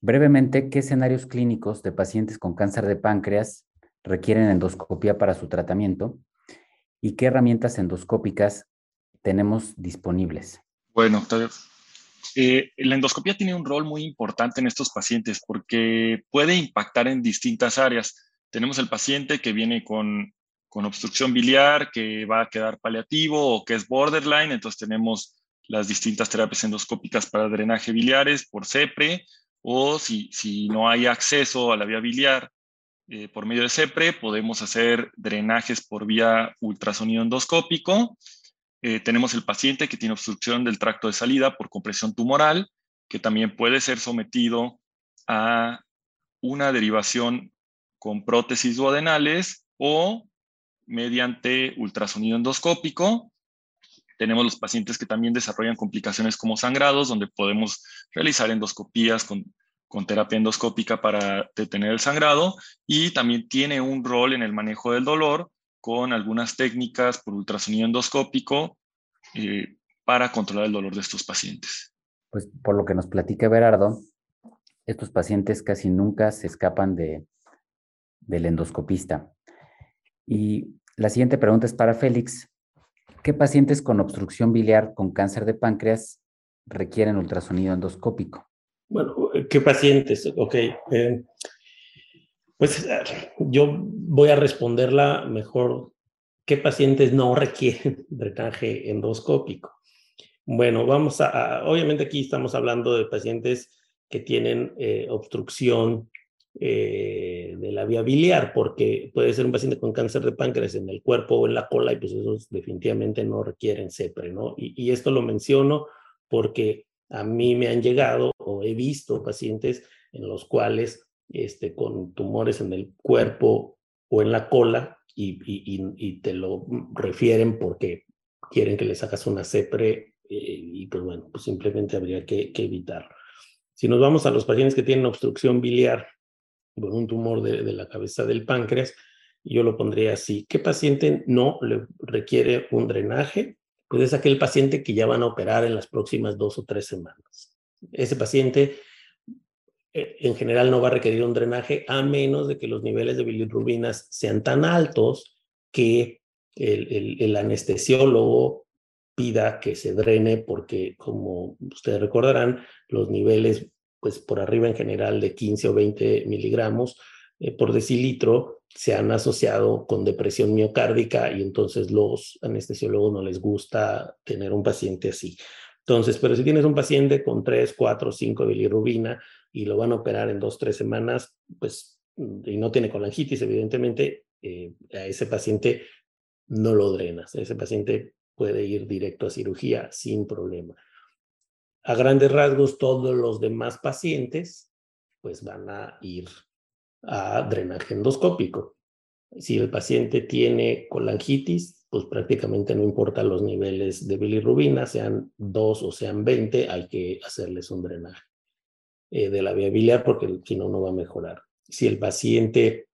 Brevemente, ¿qué escenarios clínicos de pacientes con cáncer de páncreas requieren endoscopia para su tratamiento? ¿Y qué herramientas endoscópicas tenemos disponibles? Bueno, Octavio, eh, la endoscopia tiene un rol muy importante en estos pacientes porque puede impactar en distintas áreas. Tenemos el paciente que viene con con obstrucción biliar que va a quedar paliativo o que es borderline. Entonces tenemos las distintas terapias endoscópicas para drenaje biliares por CEPRE o si, si no hay acceso a la vía biliar eh, por medio de CEPRE, podemos hacer drenajes por vía ultrasonido endoscópico. Eh, tenemos el paciente que tiene obstrucción del tracto de salida por compresión tumoral, que también puede ser sometido a una derivación con prótesis duodenales o mediante ultrasonido endoscópico. Tenemos los pacientes que también desarrollan complicaciones como sangrados, donde podemos realizar endoscopías con, con terapia endoscópica para detener el sangrado y también tiene un rol en el manejo del dolor con algunas técnicas por ultrasonido endoscópico eh, para controlar el dolor de estos pacientes. Pues por lo que nos platica Berardo, estos pacientes casi nunca se escapan de, del endoscopista. Y la siguiente pregunta es para Félix. ¿Qué pacientes con obstrucción biliar con cáncer de páncreas requieren ultrasonido endoscópico? Bueno, ¿qué pacientes? Ok. Eh, pues yo voy a responderla mejor. ¿Qué pacientes no requieren <laughs> drenaje endoscópico? Bueno, vamos a, obviamente aquí estamos hablando de pacientes que tienen eh, obstrucción eh, de la vía biliar, porque puede ser un paciente con cáncer de páncreas en el cuerpo o en la cola, y pues esos definitivamente no requieren CEPRE, ¿no? Y, y esto lo menciono porque a mí me han llegado o he visto pacientes en los cuales este, con tumores en el cuerpo o en la cola y, te lo refieren porque quieren que les hagas una CEPRE eh, y pues bueno, pues simplemente habría que, que evitarlo. Si nos vamos a los pacientes que tienen obstrucción biliar con un tumor de, de la cabeza del páncreas, yo lo pondría así. ¿Qué paciente no le requiere un drenaje? Pues es aquel paciente que ya van a operar en las próximas dos o tres semanas. Ese paciente eh, en general no va a requerir un drenaje a menos de que los niveles de bilirrubinas sean tan altos que el, anestesiólogo pida que se drene porque, como ustedes recordarán, los niveles, pues por arriba en general de 15 o 20 miligramos eh, por decilitro se han asociado con depresión miocárdica y entonces los anestesiólogos no les gusta tener un paciente así. Entonces, pero si tienes un paciente con 3, 4, 5 bilirrubina, y lo van a operar en dos, tres semanas, pues, y no tiene colangitis, evidentemente, eh, a ese paciente no lo drenas. Ese paciente puede ir directo a cirugía sin problema. A grandes rasgos, todos los demás pacientes, pues van a ir a drenaje endoscópico. Si el paciente tiene colangitis, pues prácticamente no importa los niveles de bilirrubina, sean dos o sean 20, hay que hacerles un drenaje. Eh, de la vía biliar porque si no, no va a mejorar. Si el paciente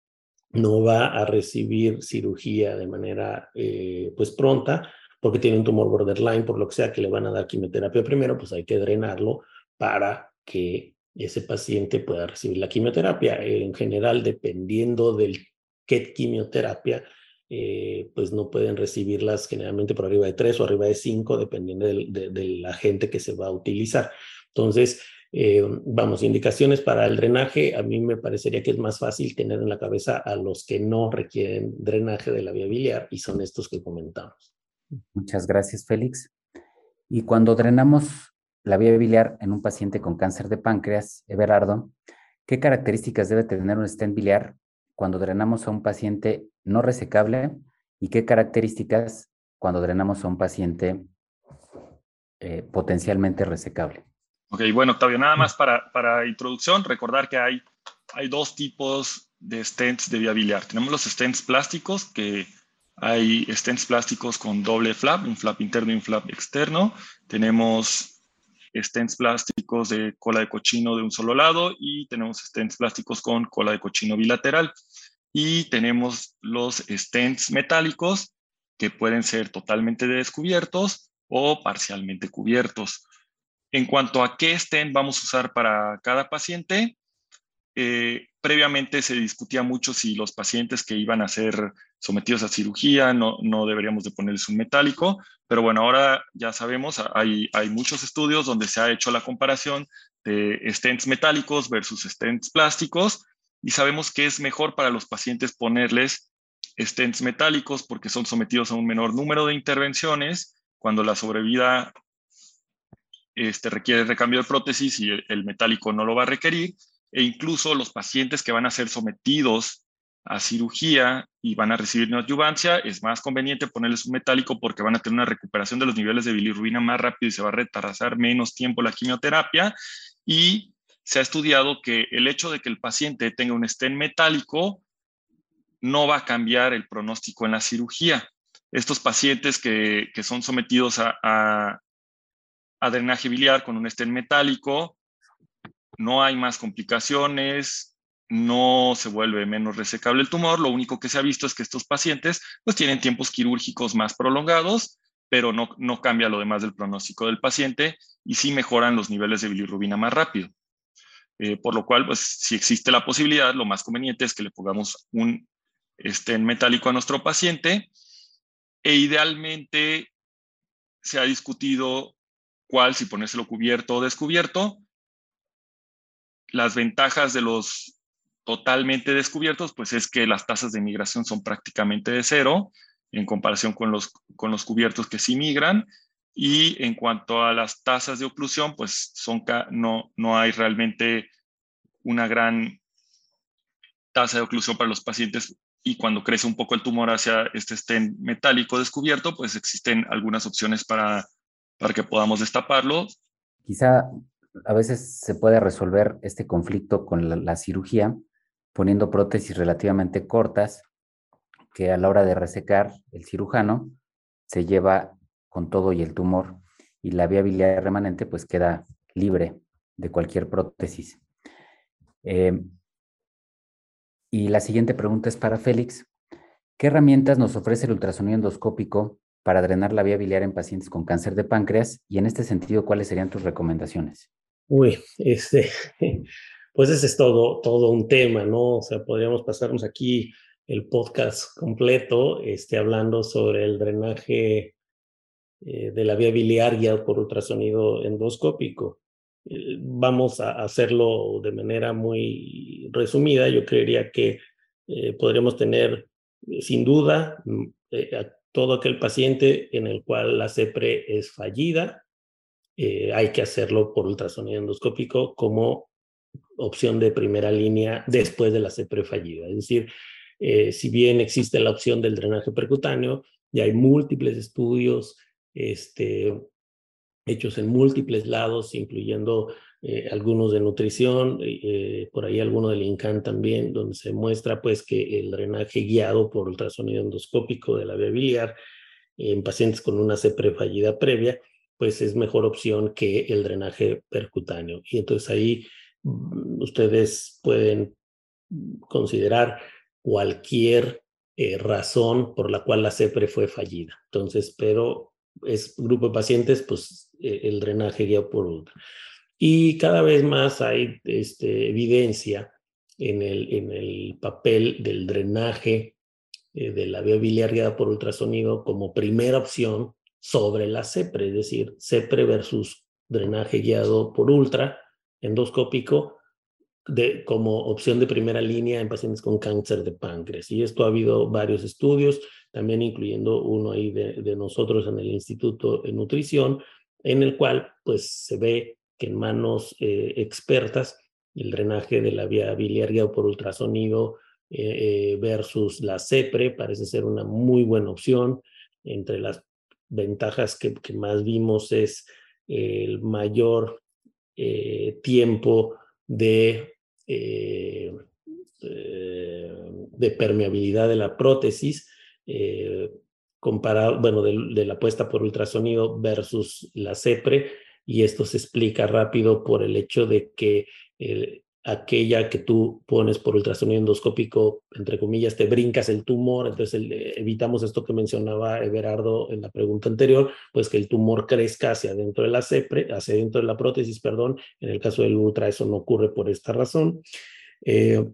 no va a recibir cirugía de manera eh, pues pronta, porque tiene un tumor borderline, por lo que sea que le van a dar quimioterapia primero, pues hay que drenarlo para que ese paciente pueda recibir la quimioterapia. En general, dependiendo del qué quimioterapia, eh, pues no pueden recibirlas generalmente por arriba de tres o arriba de cinco, dependiendo de, de, de la gente que se va a utilizar. Entonces, eh, vamos, indicaciones para el drenaje, a mí me parecería que es más fácil tener en la cabeza a los que no requieren drenaje de la vía biliar y son estos que comentamos. Muchas gracias, Félix. Y cuando drenamos la vía biliar en un paciente con cáncer de páncreas, Everardo, ¿qué características debe tener un stent biliar cuando drenamos a un paciente no resecable y qué características cuando drenamos a un paciente eh, potencialmente resecable? Ok, bueno, Octavio, nada más para, para introducción, recordar que hay, hay dos tipos de stents de vía biliar. Tenemos los stents plásticos, que hay stents plásticos con doble flap, un flap interno y un flap externo. Tenemos stents plásticos de cola de cochino de un solo lado y tenemos stents plásticos con cola de cochino bilateral. Y tenemos los stents metálicos que pueden ser totalmente descubiertos o parcialmente cubiertos. En cuanto a qué stent vamos a usar para cada paciente, eh, previamente se discutía mucho si los pacientes que iban a ser sometidos a cirugía no, no deberíamos de ponerles un metálico, pero bueno, ahora ya sabemos, hay, hay muchos estudios donde se ha hecho la comparación de stents metálicos versus stents plásticos y sabemos que es mejor para los pacientes ponerles stents metálicos porque son sometidos a un menor número de intervenciones cuando la sobrevida este, requiere recambio de prótesis y el, metálico no lo va a requerir, e incluso los pacientes que van a ser sometidos a cirugía y van a recibir neoadyuvancia, es más conveniente ponerles un metálico porque van a tener una recuperación de los niveles de bilirrubina más rápido y se va a retrasar menos tiempo la quimioterapia. Y se ha estudiado que el hecho de que el paciente tenga un stent metálico no va a cambiar el pronóstico en la cirugía. Estos pacientes que, que son sometidos a, a drenaje biliar con un estén metálico, no hay más complicaciones, no se vuelve menos resecable el tumor, lo único que se ha visto es que estos pacientes pues tienen tiempos quirúrgicos más prolongados, pero no, no cambia lo demás del pronóstico del paciente y sí mejoran los niveles de bilirrubina más rápido. Eh, por lo cual, pues si existe la posibilidad, lo más conveniente es que le pongamos un estén metálico a nuestro paciente e idealmente se ha discutido cuál, si ponérselo cubierto o descubierto. las ventajas de los totalmente descubiertos, pues es que las tasas de migración son prácticamente de cero en comparación con los, con los cubiertos que sí migran. Y en cuanto a las tasas de oclusión, pues son, no, no hay realmente una gran tasa de oclusión para los pacientes y cuando crece un poco el tumor hacia este estén metálico descubierto, pues existen algunas opciones para, para que podamos destaparlo. Quizá a veces se puede resolver este conflicto con la, cirugía poniendo prótesis relativamente cortas que a la hora de resecar el cirujano se lleva con todo y el tumor y la vía biliar remanente pues queda libre de cualquier prótesis. Eh, y la siguiente pregunta es para Félix. ¿Qué herramientas nos ofrece el ultrasonido endoscópico para drenar la vía biliar en pacientes con cáncer de páncreas? Y en este sentido, ¿cuáles serían tus recomendaciones? Uy, este, pues ese es todo, todo un tema, ¿no? O sea, podríamos pasarnos aquí el podcast completo, este, hablando sobre el drenaje eh, de la vía biliar guiado por ultrasonido endoscópico. Eh, vamos a hacerlo de manera muy resumida. Yo creería que eh, podríamos tener, sin duda, mm, a todo aquel paciente en el cual la CEPRE es fallida, hay que hacerlo por ultrasonido endoscópico como opción de primera línea después de la CEPRE fallida. Es decir, eh, si bien existe la opción del drenaje percutáneo, ya hay múltiples estudios este, hechos en múltiples lados, incluyendo eh, algunos de nutrición, por ahí alguno del INCAN también, donde se muestra pues que el drenaje guiado por ultrasonido endoscópico de la vía biliar en pacientes con una CEPRE fallida previa pues es mejor opción que el drenaje percutáneo. Y entonces ahí ustedes pueden considerar cualquier eh, razón por la cual la CEPRE fue fallida. Entonces, pero es grupo de pacientes, pues eh, el drenaje guiado por ultra. Y cada vez más hay este, evidencia en el, en el papel del drenaje eh, de la vía biliar guiada por ultrasonido como primera opción sobre la CEPRE, es decir, CEPRE versus drenaje guiado por ultra endoscópico de, como opción de primera línea en pacientes con cáncer de páncreas. Y esto ha habido varios estudios, también incluyendo uno ahí de, nosotros en el Instituto de Nutrición, en el cual pues se ve que en manos eh, expertas el drenaje de la vía biliar guiado por ultrasonido eh, eh, versus la CEPRE parece ser una muy buena opción. Entre las ventajas que, más vimos es el mayor eh, tiempo de, eh, eh, de permeabilidad de la prótesis, comparado, bueno, de, la puesta por ultrasonido versus la CEPRE, y esto se explica rápido por el hecho de que aquella que tú pones por ultrasonido endoscópico, entre comillas, te brincas el tumor, entonces evitamos esto que mencionaba Everardo en la pregunta anterior, pues que el tumor crezca hacia adentro de la CEPRE, hacia dentro de la prótesis, perdón, en el caso del ultra eso no ocurre por esta razón. Eh,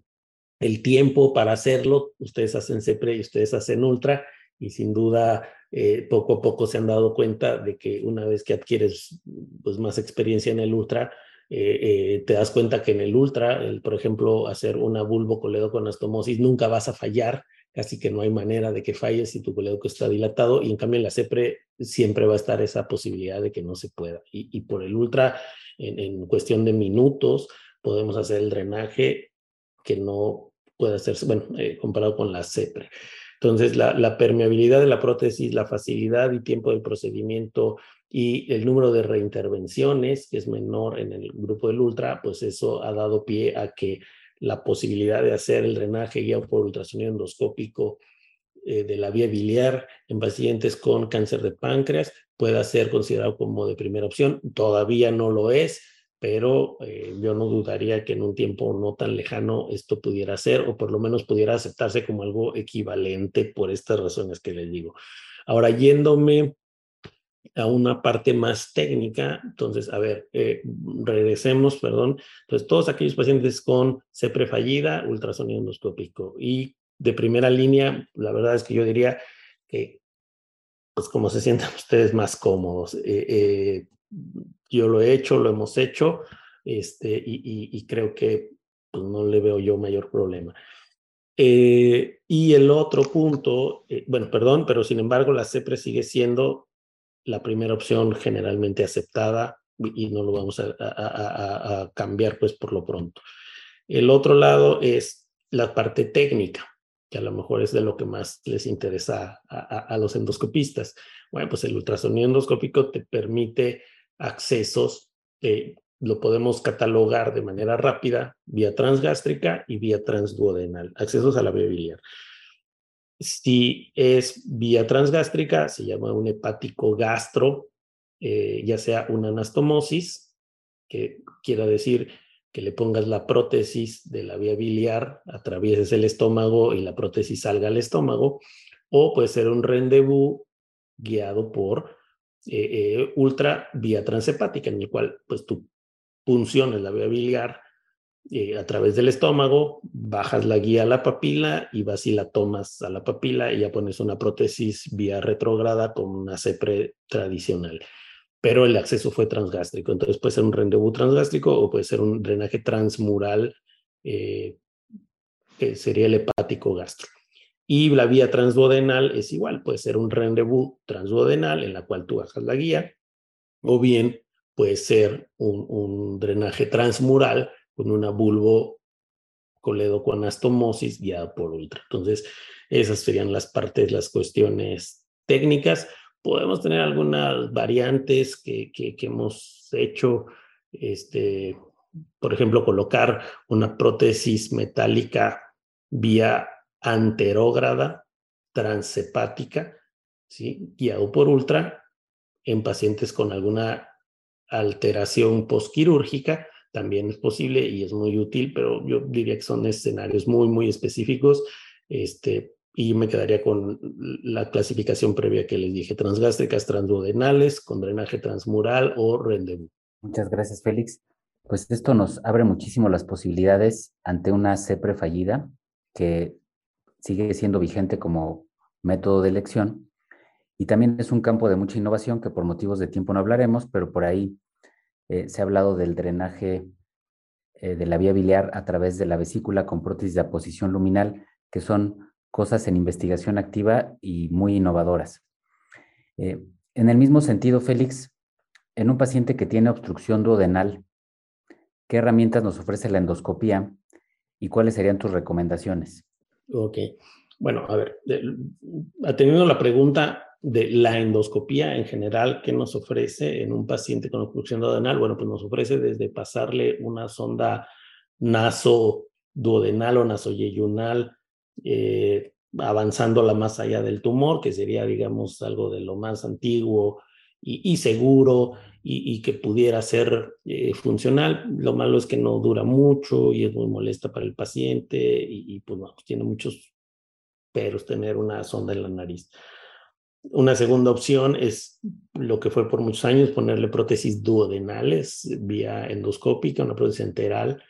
el tiempo para hacerlo, ustedes hacen CEPRE y ustedes hacen ultra, y sin duda eh, poco a poco se han dado cuenta de que una vez que adquieres pues, más experiencia en el ultra, eh, eh, te das cuenta que en el ultra, por ejemplo, hacer una con astomosis nunca vas a fallar, casi que no hay manera de que falles si tu colédoco está dilatado y en cambio en la CEPRE siempre va a estar esa posibilidad de que no se pueda. Y, por el ultra, en, cuestión de minutos, podemos hacer el drenaje que no puede hacerse, bueno, eh, comparado con la CEPRE. Entonces, la, la, permeabilidad de la prótesis, la facilidad y tiempo del procedimiento y el número de reintervenciones, que es menor en el grupo del ultra, pues eso ha dado pie a que la posibilidad de hacer el drenaje guiado por ultrasonido endoscópico eh, de la vía biliar en pacientes con cáncer de páncreas pueda ser considerado como de primera opción. Todavía no lo es, pero eh, yo no dudaría que en un tiempo no tan lejano esto pudiera ser, o por lo menos pudiera aceptarse como algo equivalente por estas razones que les digo. Ahora, yéndome a una parte más técnica. Entonces, a ver, eh, regresemos, perdón. Entonces, todos aquellos pacientes con CEPRE fallida, ultrasonido endoscópico y de primera línea, la verdad es que yo diría que, pues como se sientan <laughs> ustedes más cómodos. Eh, eh, yo lo he hecho, lo hemos hecho. este, y, creo que pues, no le veo yo mayor problema. Y el otro punto, bueno, perdón, pero sin embargo la CEPRE sigue siendo la primera opción generalmente aceptada y no lo vamos a, cambiar pues por lo pronto. El otro lado es la parte técnica, que a lo mejor es de lo que más les interesa a, los endoscopistas. Bueno, pues el ultrasonido endoscópico te permite accesos, eh, lo podemos catalogar de manera rápida, vía transgástrica y vía transduodenal, accesos a la vía biliar. Si es vía transgástrica, se llama un hepático gastro, eh, ya sea una anastomosis, que quiera decir que le pongas la prótesis de la vía biliar, atravieses el estómago y la prótesis salga al estómago, o puede ser un rendezvous guiado por eh, eh, ultra vía transhepática, en el cual pues tú funciones la vía biliar eh, a través del estómago, bajas la guía a la papila y vas y la tomas a la papila y ya pones una prótesis vía retrógrada con una CEPRE tradicional. Pero el acceso fue transgástrico, entonces puede ser un rendezvous transgástrico o puede ser un drenaje transmural, eh, que sería el hepático gastro. Y la vía transduodenal es igual, puede ser un rendezvous transduodenal en la cual tú bajas la guía, o bien puede ser un, un drenaje transmural con una bulbo coledocoanastomosis guiada por ultra. Entonces, esas serían las partes, las cuestiones técnicas. Podemos tener algunas variantes que, que, hemos hecho, este, por ejemplo, colocar una prótesis metálica vía anterógrada transhepática, ¿sí? guiado por ultra, en pacientes con alguna alteración posquirúrgica también es posible y es muy útil, pero yo diría que son escenarios muy, muy específicos. Este, y me quedaría con la clasificación previa que les dije, transgástricas transduodenales, con drenaje transmural o rendezvous. Muchas gracias, Félix. Pues esto nos abre muchísimo las posibilidades ante una CEPRE fallida que sigue siendo vigente como método de elección y también es un campo de mucha innovación que por motivos de tiempo no hablaremos, pero por ahí eh, se ha hablado del drenaje eh, de la vía biliar a través de la vesícula con prótesis de aposición luminal, que son cosas en investigación activa y muy innovadoras. Eh, en el mismo sentido, Félix, en un paciente que tiene obstrucción duodenal, ¿qué herramientas nos ofrece la endoscopía y cuáles serían tus recomendaciones? Ok. Bueno, a ver, atendiendo la pregunta, de la endoscopía en general, ¿qué nos ofrece en un paciente con obstrucción duodenal? Bueno, pues nos ofrece desde pasarle una sonda naso-duodenal o nasoyeyunal, eh, avanzándola más allá del tumor, que sería, digamos, algo de lo más antiguo y, seguro y, que pudiera ser eh, funcional. Lo malo es que no dura mucho y es muy molesta para el paciente y, pues, tiene muchos peros tener una sonda en la nariz. Una segunda opción es lo que fue por muchos años, ponerle prótesis duodenales vía endoscópica, una prótesis enteral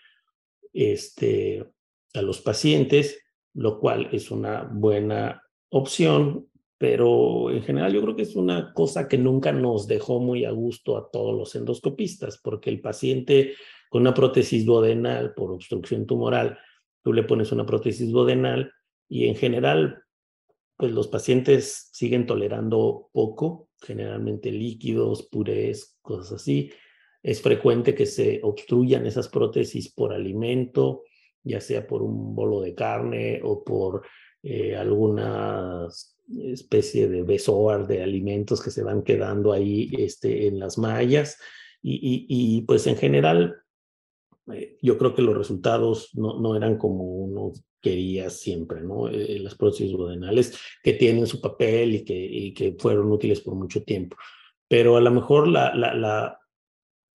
este, a los pacientes, lo cual es una buena opción, pero en general yo creo que es una cosa que nunca nos dejó muy a gusto a todos los endoscopistas, porque el paciente con una prótesis duodenal por obstrucción tumoral, tú le pones una prótesis duodenal y en general pues los pacientes siguen tolerando poco, generalmente líquidos, purés, cosas así. Es frecuente que se obstruyan esas prótesis por alimento, ya sea por un bolo de carne o por eh, alguna especie de besoar de alimentos que se van quedando ahí este, en las mallas. Y, y, pues en general, eh, yo creo que los resultados no, no eran como uno quería siempre, ¿no? Eh, las prótesis duodenales que tienen su papel y que, fueron útiles por mucho tiempo. Pero a lo mejor la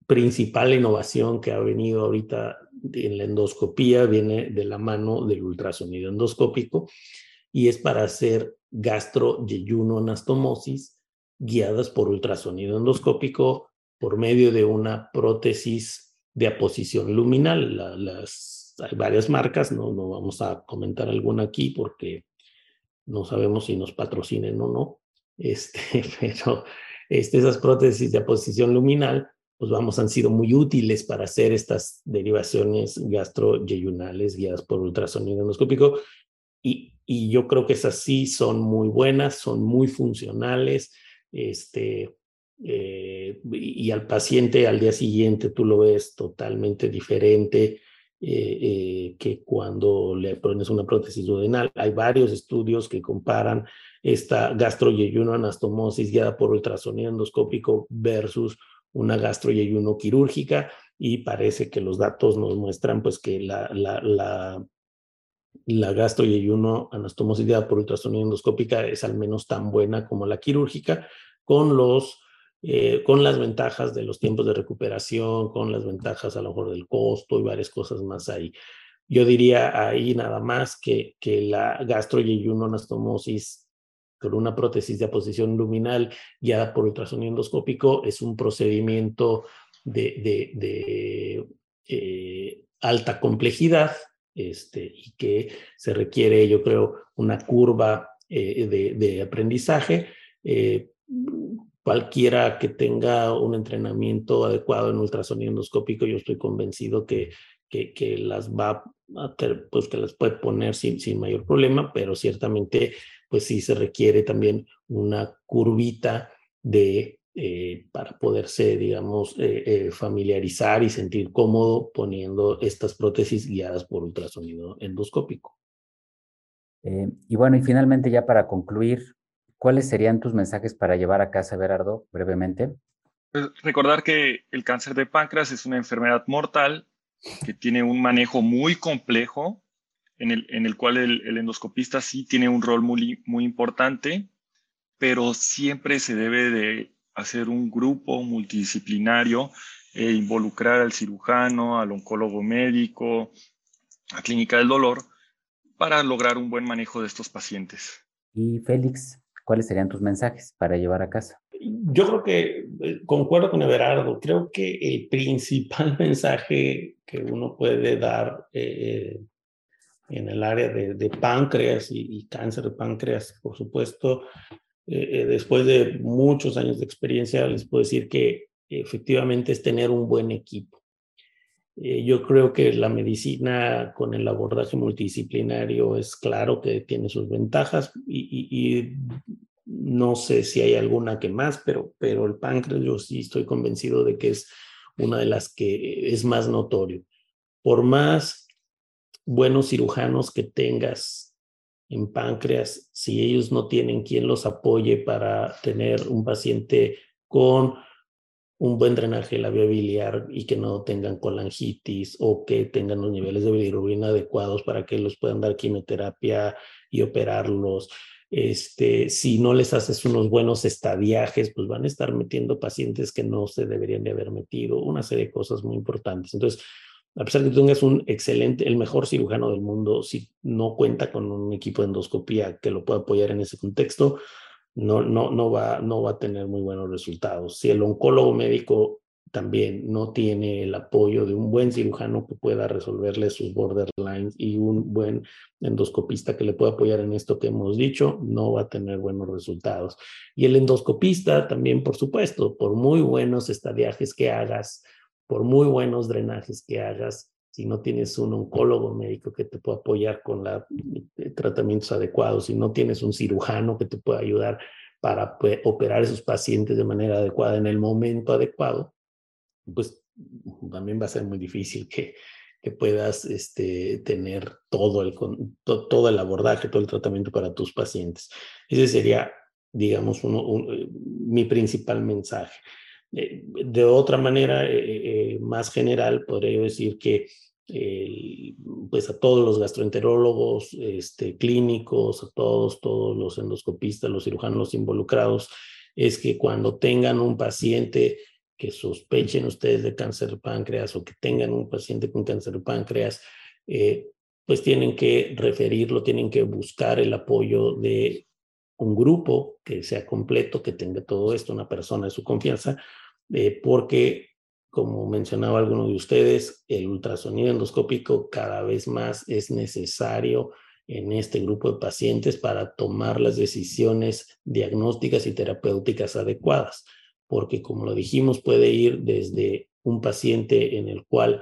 principal innovación que ha venido ahorita en la endoscopía viene de la mano del ultrasonido endoscópico y es para hacer gastro-yeyuno-anastomosis guiadas por ultrasonido endoscópico por medio de una prótesis de aposición luminal. las hay varias marcas, no, no vamos a comentar alguna aquí porque no sabemos si nos patrocinen o no, este, <laughs> pero este, esas prótesis de aposición luminal pues vamos, han sido muy útiles para hacer estas derivaciones gastroyeyunales guiadas por ultrasonido endoscópico. Y, y yo creo que esas sí son muy buenas, son muy funcionales. Este, eh, y al paciente al día siguiente tú lo ves totalmente diferente eh, eh, que cuando le pones una prótesis duodenal. Hay varios estudios que comparan esta gastroyeyuno anastomosis guiada por ultrasonido endoscópico versus una gastroyeyuno quirúrgica y parece que los datos nos muestran pues que la, la, la, la gastroyeyuno anastomosis guiada por ultrasonido endoscópica es al menos tan buena como la quirúrgica con los eh, con las ventajas de los tiempos de recuperación, con las ventajas a lo mejor del costo y varias cosas más ahí. Yo diría ahí nada más que, que la gastroyeyuno anastomosis con una prótesis de aposición luminal guiada por ultrasonido endoscópico es un procedimiento de, eh, alta complejidad este, y que se requiere, yo creo, una curva eh, de, aprendizaje. Cualquiera que tenga un entrenamiento adecuado en ultrasonido endoscópico, yo estoy convencido que, que, que las va a tener, pues que las puede poner sin, sin mayor problema, pero ciertamente pues sí se requiere también una curvita de, eh, para poderse, digamos, eh, eh, familiarizar y sentir cómodo poniendo estas prótesis guiadas por ultrasonido endoscópico. y bueno, y finalmente ya para concluir, ¿cuáles serían tus mensajes para llevar a casa, Berardo, brevemente? Pues, recordar que el cáncer de páncreas es una enfermedad mortal que tiene un manejo muy complejo en el, en el cual el, endoscopista sí tiene un rol muy, muy importante, pero siempre se debe de hacer un grupo multidisciplinario e involucrar al cirujano, al oncólogo médico, a clínica del dolor, para lograr un buen manejo de estos pacientes. Y Félix, ¿cuáles serían tus mensajes para llevar a casa? Yo creo que eh, concuerdo con Everardo, creo que el principal <laughs> mensaje que uno puede dar eh, en el área de, páncreas y, cáncer de páncreas, por supuesto. Eh, después de muchos años de experiencia, les puedo decir que efectivamente es tener un buen equipo. Eh, yo creo que la medicina con el abordaje multidisciplinario es claro que tiene sus ventajas y, no sé si hay alguna que más, pero, pero el páncreas yo sí estoy convencido de que es una de las que es más notorio. Por más buenos cirujanos que tengas en páncreas, si ellos no tienen quien los apoye para tener un paciente con un buen drenaje de la vía biliar y que no tengan colangitis o que tengan los niveles de bilirrubina adecuados para que los puedan dar quimioterapia y operarlos. Este, si no les haces unos buenos estadiajes, pues van a estar metiendo pacientes que no se deberían de haber metido, una serie de cosas muy importantes. Entonces, a pesar de que tengas un excelente, el mejor cirujano del mundo, si no cuenta con un equipo de endoscopía que lo pueda apoyar en ese contexto, no, no, no, va, no va a tener muy buenos resultados. Si el oncólogo médico también no tiene el apoyo de un buen cirujano que pueda resolverle sus borderlines y un buen endoscopista que le pueda apoyar en esto que hemos dicho, no va a tener buenos resultados. Y el endoscopista también, por supuesto, por muy buenos estadiajes que hagas, por muy buenos drenajes que hagas, si no tienes un oncólogo médico que te pueda apoyar con los eh, tratamientos adecuados, si no tienes un cirujano que te pueda ayudar para operar esos pacientes de manera adecuada en el momento adecuado, pues también va a ser muy difícil que, que puedas este, tener todo el, todo el abordaje, todo el tratamiento para tus pacientes. Ese sería, digamos, eh, mi principal mensaje. Eh, de otra manera, más general, podría decir que pues a todos los gastroenterólogos, este, clínicos, a todos, todos los endoscopistas, los cirujanos involucrados, es que cuando tengan un paciente que sospechen ustedes de cáncer de páncreas o que tengan un paciente con cáncer de páncreas, pues tienen que referirlo, tienen que buscar el apoyo de un grupo que sea completo, que tenga todo esto, una persona de su confianza, eh, porque, como mencionaba alguno de ustedes, el ultrasonido endoscópico cada vez más es necesario en este grupo de pacientes para tomar las decisiones diagnósticas y terapéuticas adecuadas. porque como lo dijimos, puede ir desde un paciente en el cual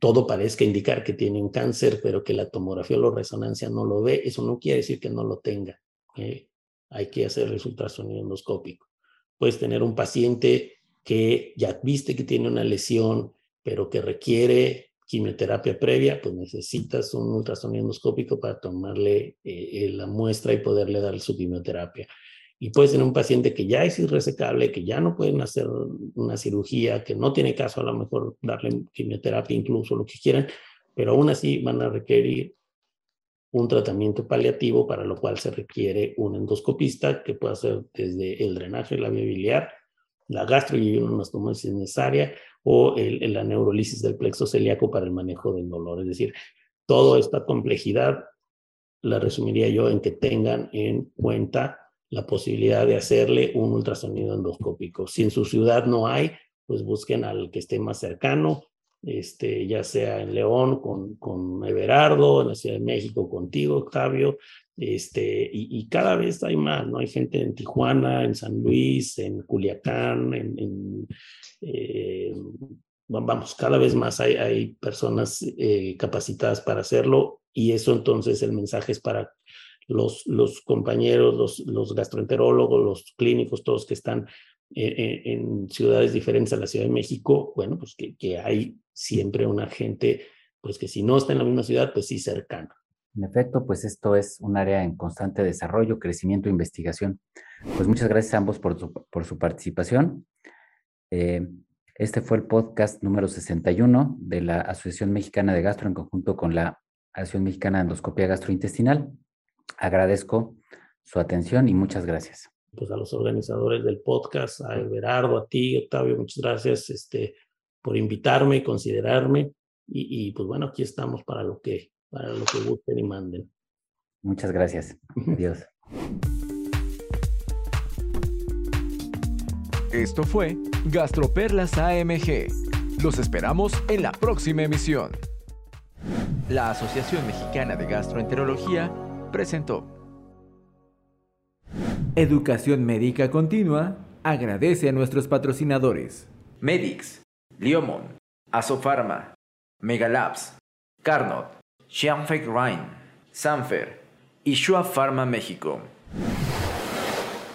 todo parezca indicar que tienen cáncer, pero que la tomografía o la resonancia no lo ve, eso no quiere decir que no lo tenga. ¿eh? Hay que hacer el ultrasonido endoscópico. Puedes tener un paciente que ya viste que tiene una lesión, pero que requiere quimioterapia previa, pues necesitas un ultrasonido endoscópico para tomarle eh, la muestra y poderle dar su quimioterapia. Y puedes tener un paciente que ya es irresecable, que ya no pueden hacer una cirugía, que no tiene caso a lo mejor darle quimioterapia, incluso lo que quieran, pero aún así van a requerir un tratamiento paliativo para lo cual se requiere un endoscopista que pueda hacer desde el drenaje de la vía biliar la gastroimastomosis necesaria o el, la neurolisis del plexo celíaco para el manejo del dolor. Es decir, toda esta complejidad la resumiría yo en que tengan en cuenta la posibilidad de hacerle un ultrasonido endoscópico. Si en su ciudad no hay, pues busquen al que esté más cercano, este, ya sea en León con, con Everardo, en la Ciudad de México contigo, Octavio, este, y, cada vez hay más, ¿no? Hay gente en Tijuana, en San Luis, en Culiacán, en, eh, vamos, cada vez más hay, hay personas eh, capacitadas para hacerlo y eso entonces el mensaje es para los, los compañeros, los, los gastroenterólogos, los clínicos, todos que están en, en, ciudades diferentes a la Ciudad de México, bueno, pues que, hay siempre una gente, pues que si no está en la misma ciudad, pues sí cercana. En efecto, pues esto es un área en constante desarrollo, crecimiento e investigación. Pues muchas gracias a ambos por su, participación. Eh, este fue el podcast número 61 de la Asociación Mexicana de Gastro en conjunto con la Asociación Mexicana de Endoscopia Gastrointestinal. Agradezco su atención y muchas gracias. Pues a los organizadores del podcast, a Everardo, a ti, Octavio, muchas gracias este, por invitarme y considerarme. Y, y pues bueno, aquí estamos para lo que para lo que gusten y manden. Muchas gracias. Adiós. Esto fue Gastroperlas AMG. Los esperamos en la próxima emisión. La Asociación Mexicana de Gastroenterología presentó. Educación Médica Continua agradece a nuestros patrocinadores. Medix, Liomon, Asofarma, Megalabs, Carnot, Xianfeng Rhine, Sanfer y Shua Pharma México.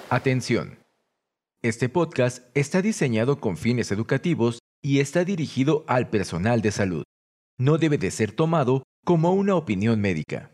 Atención. Este podcast está diseñado con fines educativos y está dirigido al personal de salud. No debe de ser tomado como una opinión médica.